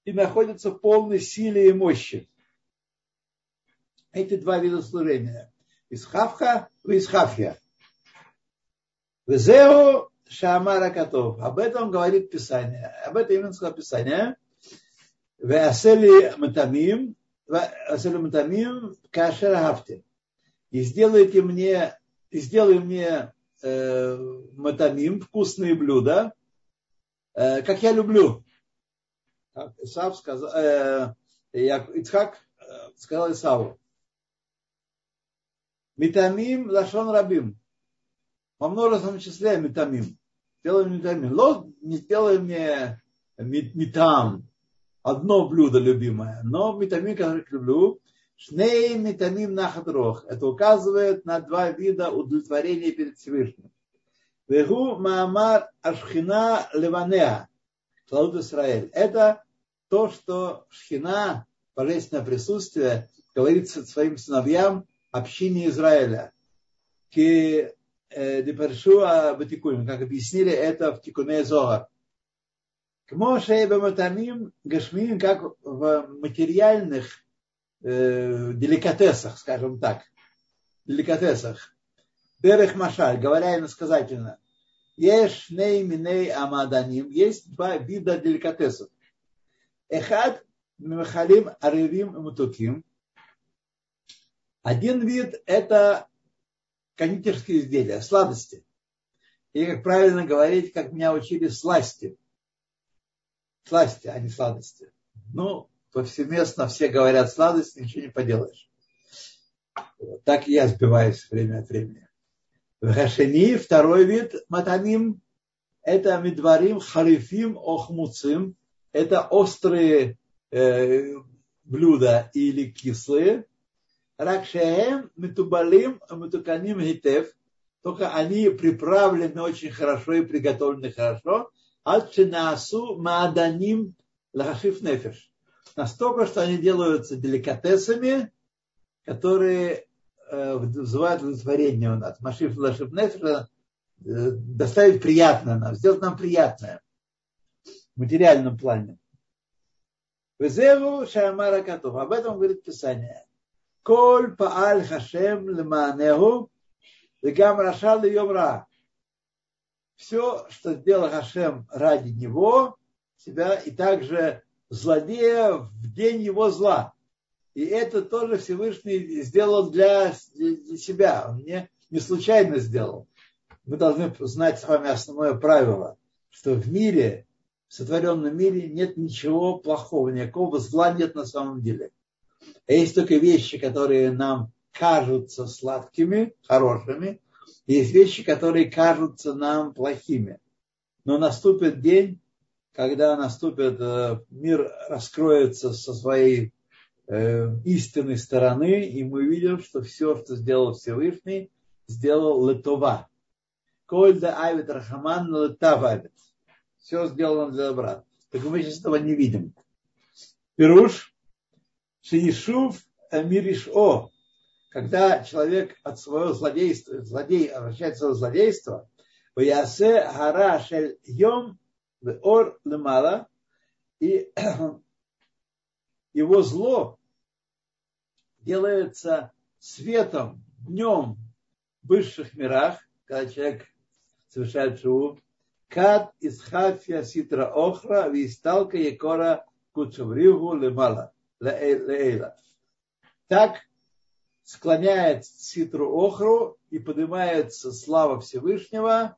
и находится в полной силе и мощи. Эти два вида служения. Исхавха и Исхавхия. Везеу Шамара Катов. Об этом говорит Писание. Об этом именно сказал Писание. Веасели Матамим. Веасели Матамим Кашер Хафтим и сделайте мне, и сделай мне э, матамим, вкусные блюда, э, как я люблю. Исав сказал, э, Ицхак э, сказал Исаву. Митамим лашон рабим. Во множественном числе митамим. Сделай мне митамим. Ло, не сделай мне митам. Одно блюдо любимое. Но митамим, который люблю, Шней метамим нахадрох. Это указывает на два вида удовлетворения перед Всевышним. Вегу маамар ашхина леванеа. Клауд Исраэль. Это то, что шхина, божественное присутствие, говорит своим сыновьям общине Израиля. Ки э, Депаршуа Батикуем, как объяснили это в Тикуне Зоар. К Моше Баматамим как в материальных э, деликатесах, скажем так, деликатесах. Берех Машаль, говоря иносказательно, Еш ней миней амаданим, есть два вида деликатесов. Эхад мимахалим аревим мутуким. Один вид – это кондитерские изделия, сладости. Или, как правильно говорить, как меня учили, сласти. Сласти, а не сладости. Ну, повсеместно все говорят сладость, ничего не поделаешь. Вот, так и я сбиваюсь время от времени. В Хашени второй вид матамим это медварим харифим охмуцим. Это острые э, блюда или кислые. Ракшеем метубалим метуканим хитев. Только они приправлены очень хорошо и приготовлены хорошо. Ачинасу мааданим лахашиф нефеш настолько, что они делаются деликатесами, которые э, вызывают удовлетворение у нас. Машиф Лашиф Нефер э, доставить приятное нам, сделать нам приятное в материальном плане. Везеву Шамара Катов. Об этом говорит Писание. Коль пааль хашем леманеху вегам рашал йомра. Все, что сделал Хашем ради него, себя и также злодея в день его зла. И это тоже Всевышний сделал для, для себя. Он не, не случайно сделал. Мы должны знать с вами основное правило, что в мире, в сотворенном мире нет ничего плохого, никакого зла нет на самом деле. Есть только вещи, которые нам кажутся сладкими, хорошими. Есть вещи, которые кажутся нам плохими. Но наступит день, когда наступит, э, мир раскроется со своей э, истинной стороны, и мы видим, что все, что сделал Всевышний, сделал Летова. Коль да авит рахаман летававит. Все сделано для добра. Так мы сейчас этого не видим. Пируш, Шиишув Амириш О, когда человек от своего злодейства, злодей обращает свое злодейство, Ваясе гара шель йом ор лемала, и его зло делается светом днем в высших мирах, когда человек совершает шоу, кад из хафия ситра охра висталка якора кучавригу лемала лейла. Так склоняет ситру охру и поднимается слава Всевышнего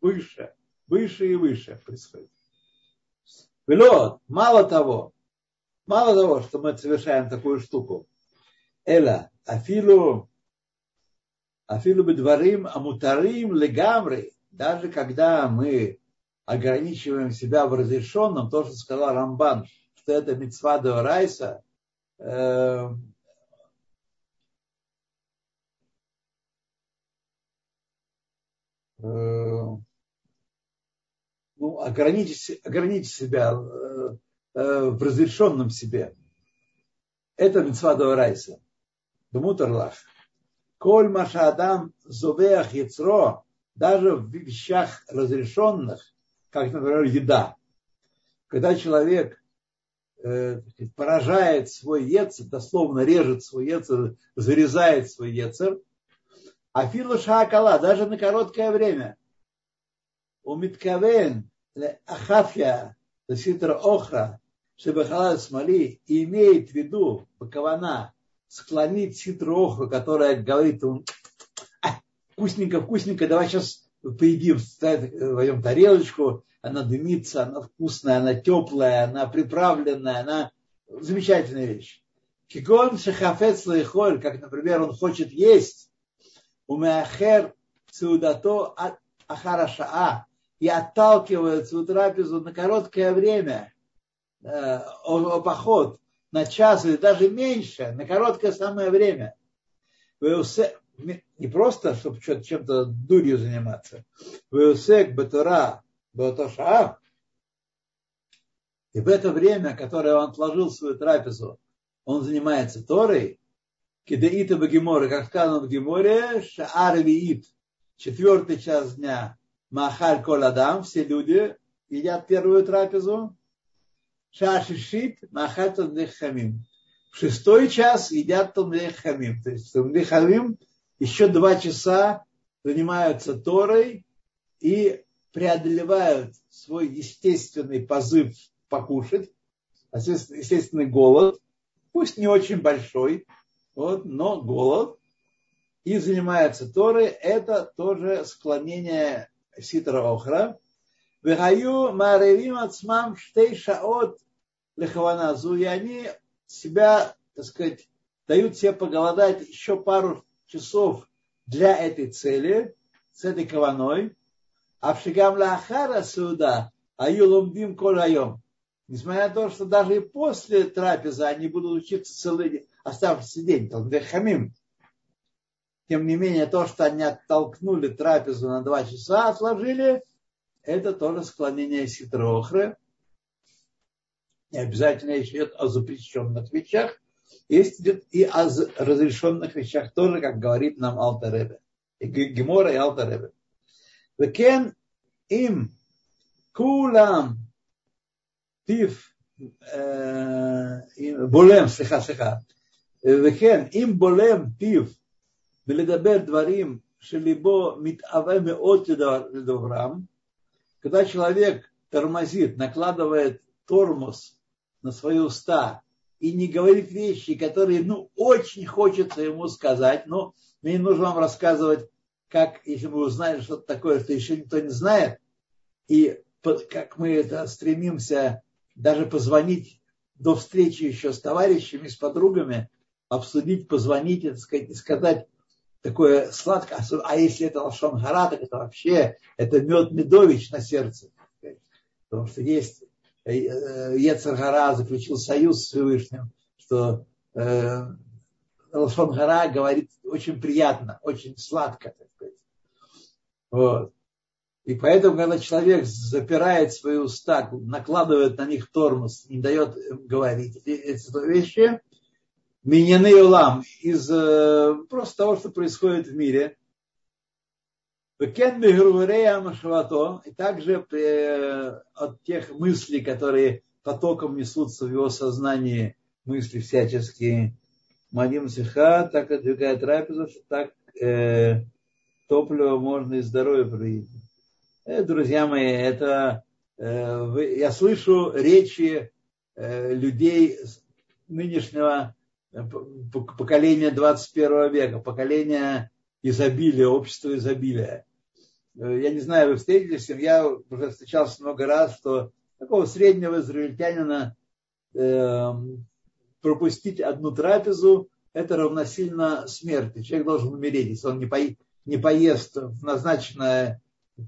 выше, выше и выше происходит. Велот, мало того, мало того, что мы совершаем такую штуку, Эла, афилу, афилу бедварим амутарим легамри, даже когда мы ограничиваем себя в разрешенном, то, что сказал Рамбан, что это мецва до райса, э, э, ну, ограничить, ограничить себя э, э, в разрешенном себе. Это митцва райса. Дмутарлах. Коль маша адам зовеах яцро, даже в вещах разрешенных, как, например, еда. Когда человек Э, поражает свой яцер, дословно режет свой яцер, зарезает свой яцер. А филу шаакала, даже на короткое время. У Миткавен, Ахафья, Ситра Охра, Шебахала Смоли имеет в виду Бакавана склонить Ситру Охру, которая говорит он, вкусненько, вкусненько, давай сейчас поедим, э, возьмем тарелочку, она дымится, она вкусная, она теплая, она приправленная, она замечательная вещь. Кигон шахафец лайхоль, как, например, он хочет есть, у Меахер сеудато ахарашаа, и отталкивают свою трапезу на короткое время, э, о, поход, на час или даже меньше, на короткое самое время. Не просто, чтобы чем-то дурью заниматься. Веусек бетоша. И в это время, которое он отложил свою трапезу, он занимается Торой, Кидаита Багимора, как сказано в Геморе, Шаар Виит, четвертый час дня, Махаль Коладам, все люди едят первую трапезу. Шашишит Махаль Талмдех Хамим. В шестой час едят Талмдех Хамим. То есть Талмдех Хамим еще два часа занимаются Торой и преодолевают свой естественный позыв покушать, естественный голод, пусть не очень большой, вот, но голод, и занимаются Торой, это тоже склонение ситра охра. Вехаю маревим ацмам штей шаот лехаваназу. И они себя, так сказать, дают себе поголодать еще пару часов для этой цели, с этой каваной. А в шигам лахара суда аю ломбим колайом. Несмотря на то, что даже и после трапезы они будут учиться целый оставшийся день, хамим, тем не менее, то, что они оттолкнули трапезу на два часа, отложили, это тоже склонение ситрохры. И обязательно еще идет о запрещенных вещах. Есть идет и о разрешенных вещах тоже, как говорит нам Алтаребе. И Гемора и Алтаребе. Векен им кулам тиф בולם, סליחה, סליחה, וכן, אם בולם פיו ולדבר דברים שלבו מתאווה מאוד לדוברם, когда человек тормозит, накладывает тормоз на свои уста и не говорит вещи, которые ну, очень хочется ему сказать, но мне не нужно вам рассказывать, как, если мы узнали что-то такое, что еще никто не знает, и как мы это стремимся даже позвонить до встречи еще с товарищами, с подругами, обсудить, позвонить и сказать, сказать такое сладкое. А если это лошон гара, так это вообще, это мед медович на сердце. Потому что есть Ецаргара заключил союз с Всевышним, что э, Лошон Гара говорит очень приятно, очень сладко. Вот. И поэтому, когда человек запирает свои уста, накладывает на них тормоз, не дает говорить эти вещи, миньяны улам из э, просто того, что происходит в мире, и также э, от тех мыслей, которые потоком несутся в его сознании, мысли всяческие, Мадим Сиха, так отдвигает трапезу, так э, топливо можно и здоровье привить. Э, друзья мои, это э, вы, я слышу речи э, людей нынешнего э, поколения 21 века, поколения изобилия, общества изобилия. Э, я не знаю, вы встретились с ним, я уже встречался много раз, что такого среднего израильтянина э, пропустить одну трапезу, это равносильно смерти. Человек должен умереть, если он не, по, не поест в назначенное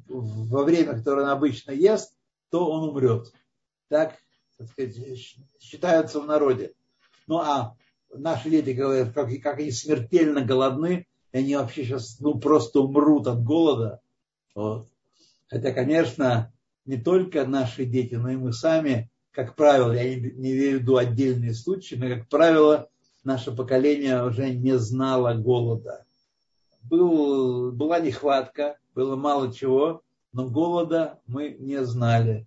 во время, которое он обычно ест, то он умрет. Так, так сказать, считаются в народе. Ну а наши дети говорят, как, как они смертельно голодны, и они вообще сейчас ну, просто умрут от голода. Вот. Хотя, конечно, не только наши дети, но и мы сами, как правило, я не, не имею в виду отдельные случаи, но, как правило, наше поколение уже не знало голода. Был, была нехватка, было мало чего, но голода мы не знали.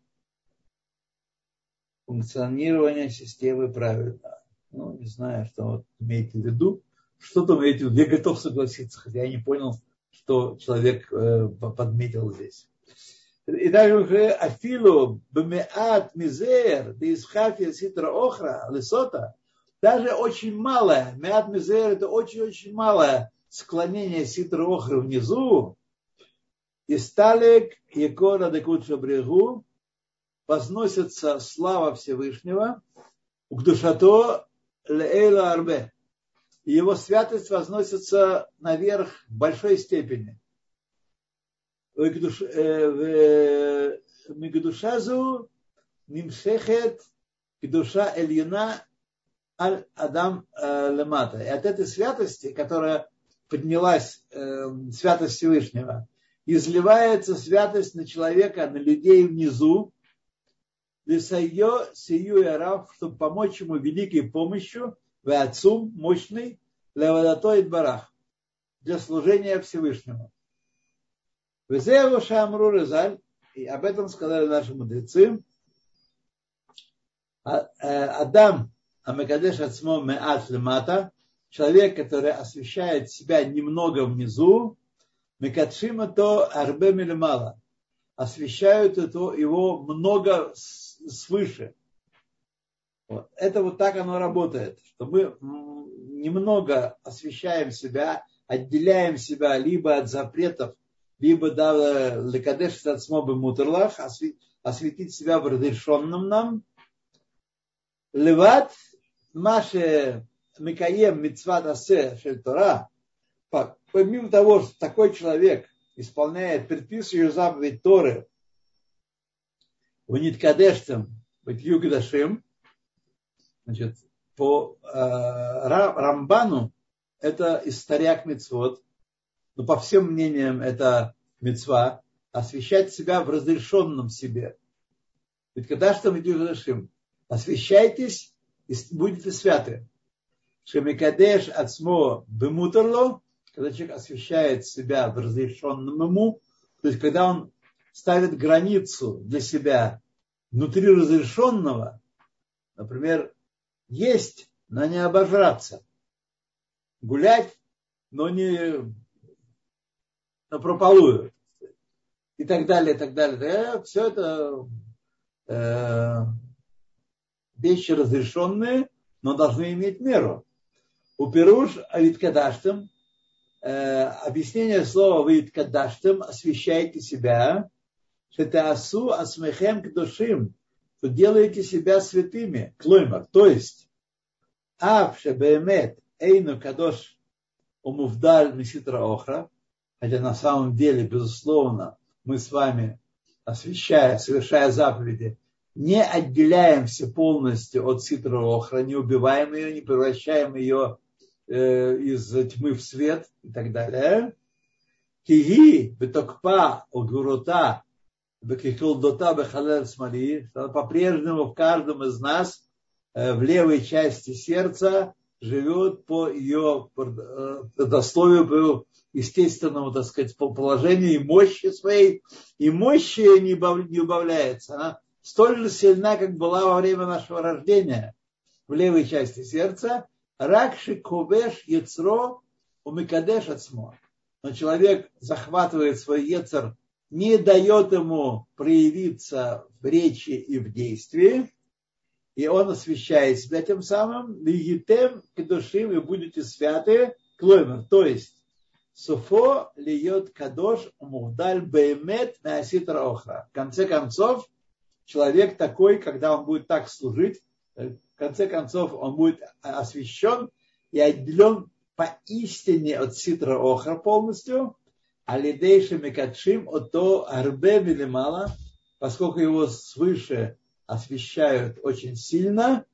Функционирование системы правильно. Ну, не знаю, что вот имеете в виду. Что-то имеете в виду. Я готов согласиться, хотя я не понял, что человек э, подметил здесь. И даже афилу бмеат мизер дисхафия ситра охра лесота, даже очень малое, меат мизер это очень-очень малое склонение ситра охры внизу, и сталик якора декутша брегу, возносится слава Всевышнего, к душато лейла арбе и его святость возносится наверх в большой степени. Мигдушазу нимшехет душа Эльина аль Адам э, Лемата. И от этой святости, которая поднялась, э, святость Всевышнего, изливается святость на человека, на людей внизу, Лисайо сию и чтобы помочь ему великой помощью, Веацум, мощный, левадатой барах, для служения Всевышнему. Везеу шамру резаль, и об этом сказали наши мудрецы. А, э, Адам Амекадеш Ацмо Меат Лемата, человек, который освещает себя немного внизу, Мекадшима то Арбе Милимала, освещают это, его много свыше. Вот. Это вот так оно работает, что мы немного освещаем себя, отделяем себя либо от запретов, либо да, лекадеш от смобы мутерлах, осветить себя в разрешенном нам. Леват маше микаем мицват асе шель Тора, помимо того, что такой человек исполняет предписывающую заповедь Торы, в ниткадештам, в югдашим, Значит, по э, Рамбану это исторяк мецвод, но по всем мнениям это мецва, освещать себя в разрешенном себе. Ведь когда что мы решим, освещайтесь и будете святы. Шемикадеш ацмо бемутерло, когда человек освещает себя в разрешенном ему, то есть когда он ставит границу для себя внутри разрешенного, например, есть, но не обожраться. Гулять, но не на прополую. И так далее, и так далее. Все это э, вещи разрешенные, но должны иметь меру. У Перуш Авиткадаштам э, объяснение слова Авиткадаштам освещайте себя, что это асу асмехем к душим, то делаете себя святыми, клоймар, то есть, ав шебеемет эйну кадош умувдаль миситра охра, хотя на самом деле, безусловно, мы с вами, освящая, совершая заповеди, не отделяемся полностью от ситра охра, не убиваем ее, не превращаем ее из тьмы в свет и так далее. Киги бетокпа огурота бекихилдота бехалер смоли, по-прежнему в каждом из нас э, в левой части сердца живет по ее предословию, по естественному, так сказать, положению и мощи своей, и мощи не убавляется. Она столь же сильна, как была во время нашего рождения в левой части сердца. Ракши кубеш яцро умикадеш отсмо. Но человек захватывает свой яцер, не дает ему проявиться в речи и в действии, и он освящает себя тем самым, лигитем и души вы будете святы, клоймер, то есть Суфо льет кадош мухдаль беймет на охра. В конце концов, человек такой, когда он будет так служить, в конце концов он будет освящен и отделен поистине от ситра охра полностью, а лидейши мекадшим от то арбе мало, поскольку его свыше освещают очень сильно,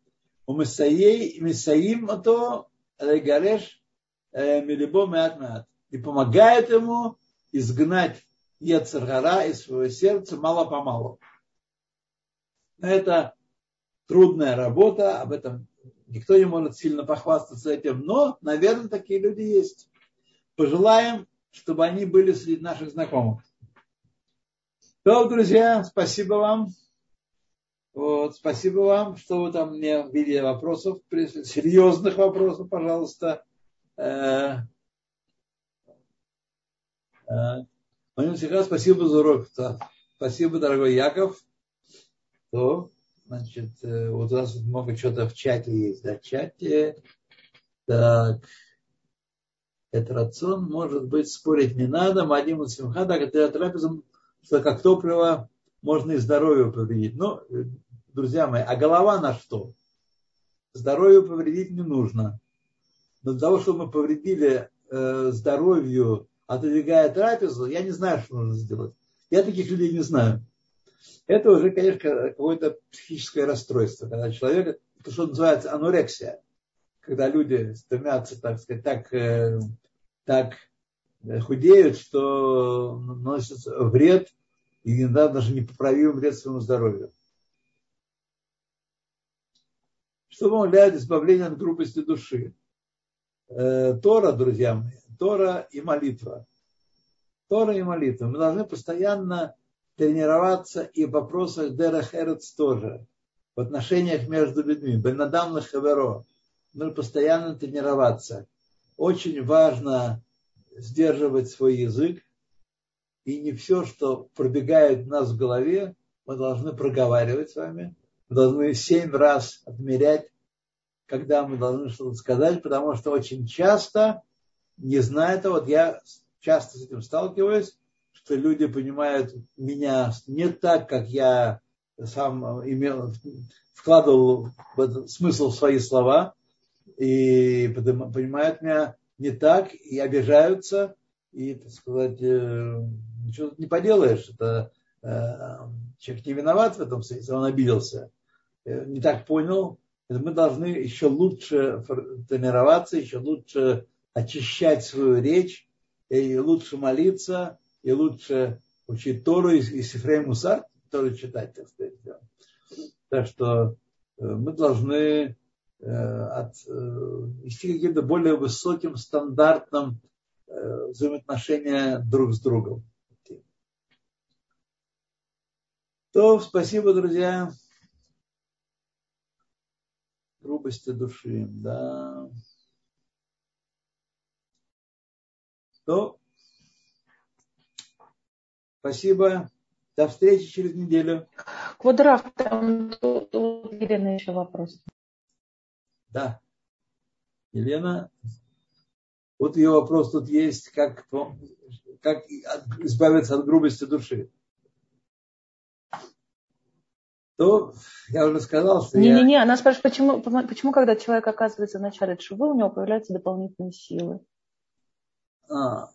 у Месаей, Месаим то Регареш э, Милибо Меат Меат. И помогает ему изгнать Ецаргара из своего сердца мало-помалу. Это трудная работа, об этом никто не может сильно похвастаться этим, но, наверное, такие люди есть. Пожелаем, чтобы они были среди наших знакомых. То, друзья, спасибо вам. Вот, спасибо вам, что вы там мне в виде вопросов, серьезных вопросов, пожалуйста. Э, э, спасибо за урок. Спасибо, дорогой Яков. То, значит, э, у нас много чего-то в чате есть, да, в чате. Так. Это рацион, может быть, спорить не надо. Мадим Симха, так это трапезом, что как топливо можно и здоровье повредить. Но друзья мои, а голова на что? Здоровью повредить не нужно. Но для того, чтобы мы повредили э, здоровью, отодвигая трапезу, я не знаю, что нужно сделать. Я таких людей не знаю. Это уже, конечно, какое-то психическое расстройство, когда человек, то, что называется анорексия, когда люди стремятся, так сказать, так, э, так худеют, что наносят вред, и иногда даже непоправимый вред своему здоровью. что помогает избавлению от грубости души. Э, Тора, друзья мои, Тора и молитва. Тора и молитва. Мы должны постоянно тренироваться и в вопросах Дерахерец тоже. В отношениях между людьми. Бенадам Хаверо. Мы постоянно тренироваться. Очень важно сдерживать свой язык. И не все, что пробегает у нас в голове, мы должны проговаривать с вами мы должны семь раз отмерять, когда мы должны что-то сказать, потому что очень часто, не зная этого, вот я часто с этим сталкиваюсь, что люди понимают меня не так, как я сам имел, вкладывал в этот смысл в свои слова, и понимают меня не так, и обижаются, и, так сказать, э, ничего не поделаешь. Это э, человек не виноват в этом смысле, он обиделся. Э, не так понял, мы должны еще лучше тренироваться, еще лучше очищать свою речь, и лучше молиться, и лучше учить Тору и, и Сифрей Мусар, Тору читать, так сказать. Так что э, мы должны э, от, вести каким-то более высоким стандартным взаимоотношения друг с другом. То, спасибо, друзья грубости души, да. То, спасибо. До встречи через неделю. Квадраф, там у Елены еще вопрос. Да. Елена, вот ее вопрос тут есть, как, как избавиться от грубости души. то я уже сказал, что не, я... Не-не-не, она спрашивает, почему, почему, когда человек оказывается в начале чувы, у него появляются дополнительные силы? А.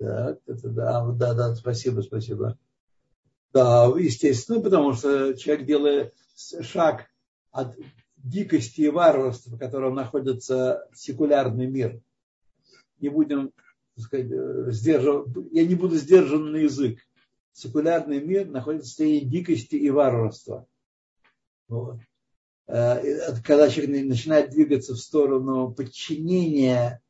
Так, это да, да, да, спасибо, спасибо. Да, естественно, потому что человек делает шаг от дикости и варварства, в котором находится секулярный мир. Не будем, сказать, сдерживать, я не буду сдержан на язык. Секулярный мир находится в состоянии дикости и варварства. Вот. Э, когда человек начинает двигаться в сторону подчинения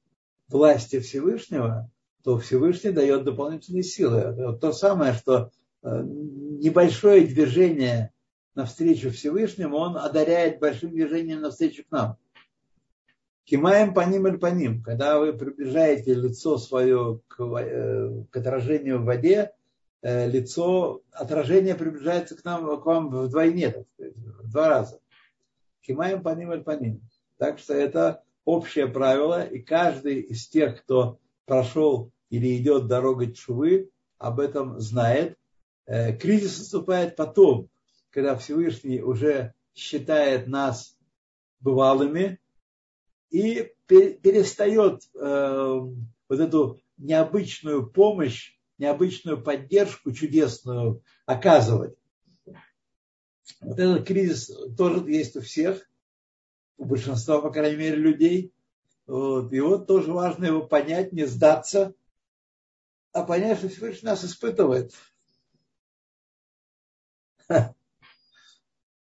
власти Всевышнего, то Всевышний дает дополнительные силы. Это то самое, что э, небольшое движение навстречу Всевышнему, он одаряет большим движением навстречу к нам. Кимаем по ним или по ним. Когда вы приближаете лицо свое к, э, к отражению в воде, э, лицо, отражение приближается к нам, к вам вдвойне, в два раза. Кимаем по ним или по ним. Так что это общее правило, и каждый из тех, кто прошел или идет дорогой Чувы, об этом знает. Э, кризис наступает потом, когда Всевышний уже считает нас бывалыми и перестает э, вот эту необычную помощь, необычную поддержку чудесную оказывать. Вот этот кризис тоже есть у всех, у большинства, по крайней мере, людей. Вот. И вот тоже важно его понять, не сдаться, а понять, что Всевышний нас испытывает.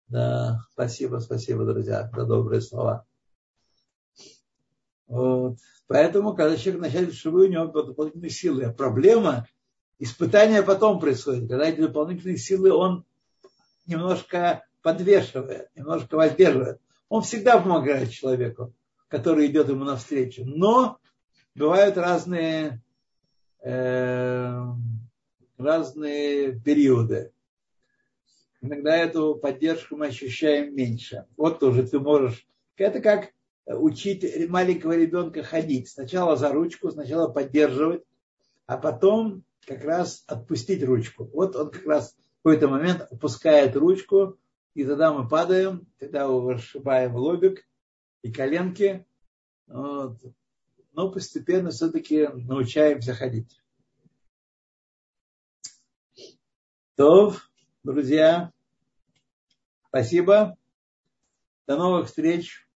Да, спасибо, спасибо, друзья, за добрые слова. Вот. Поэтому, когда человек начинает шивы, у него дополнительные силы. А проблема, испытание потом происходит. Когда эти дополнительные силы он немножко подвешивает, немножко воздерживает. Он всегда помогает человеку, который идет ему навстречу. Но бывают разные, э, разные периоды иногда эту поддержку мы ощущаем меньше. Вот тоже ты можешь... Это как учить маленького ребенка ходить. Сначала за ручку, сначала поддерживать, а потом как раз отпустить ручку. Вот он как раз в какой-то момент опускает ручку, и тогда мы падаем, тогда вышибаем лобик и коленки. Вот. Но постепенно все-таки научаемся ходить. То друзья. Спасибо. До новых встреч.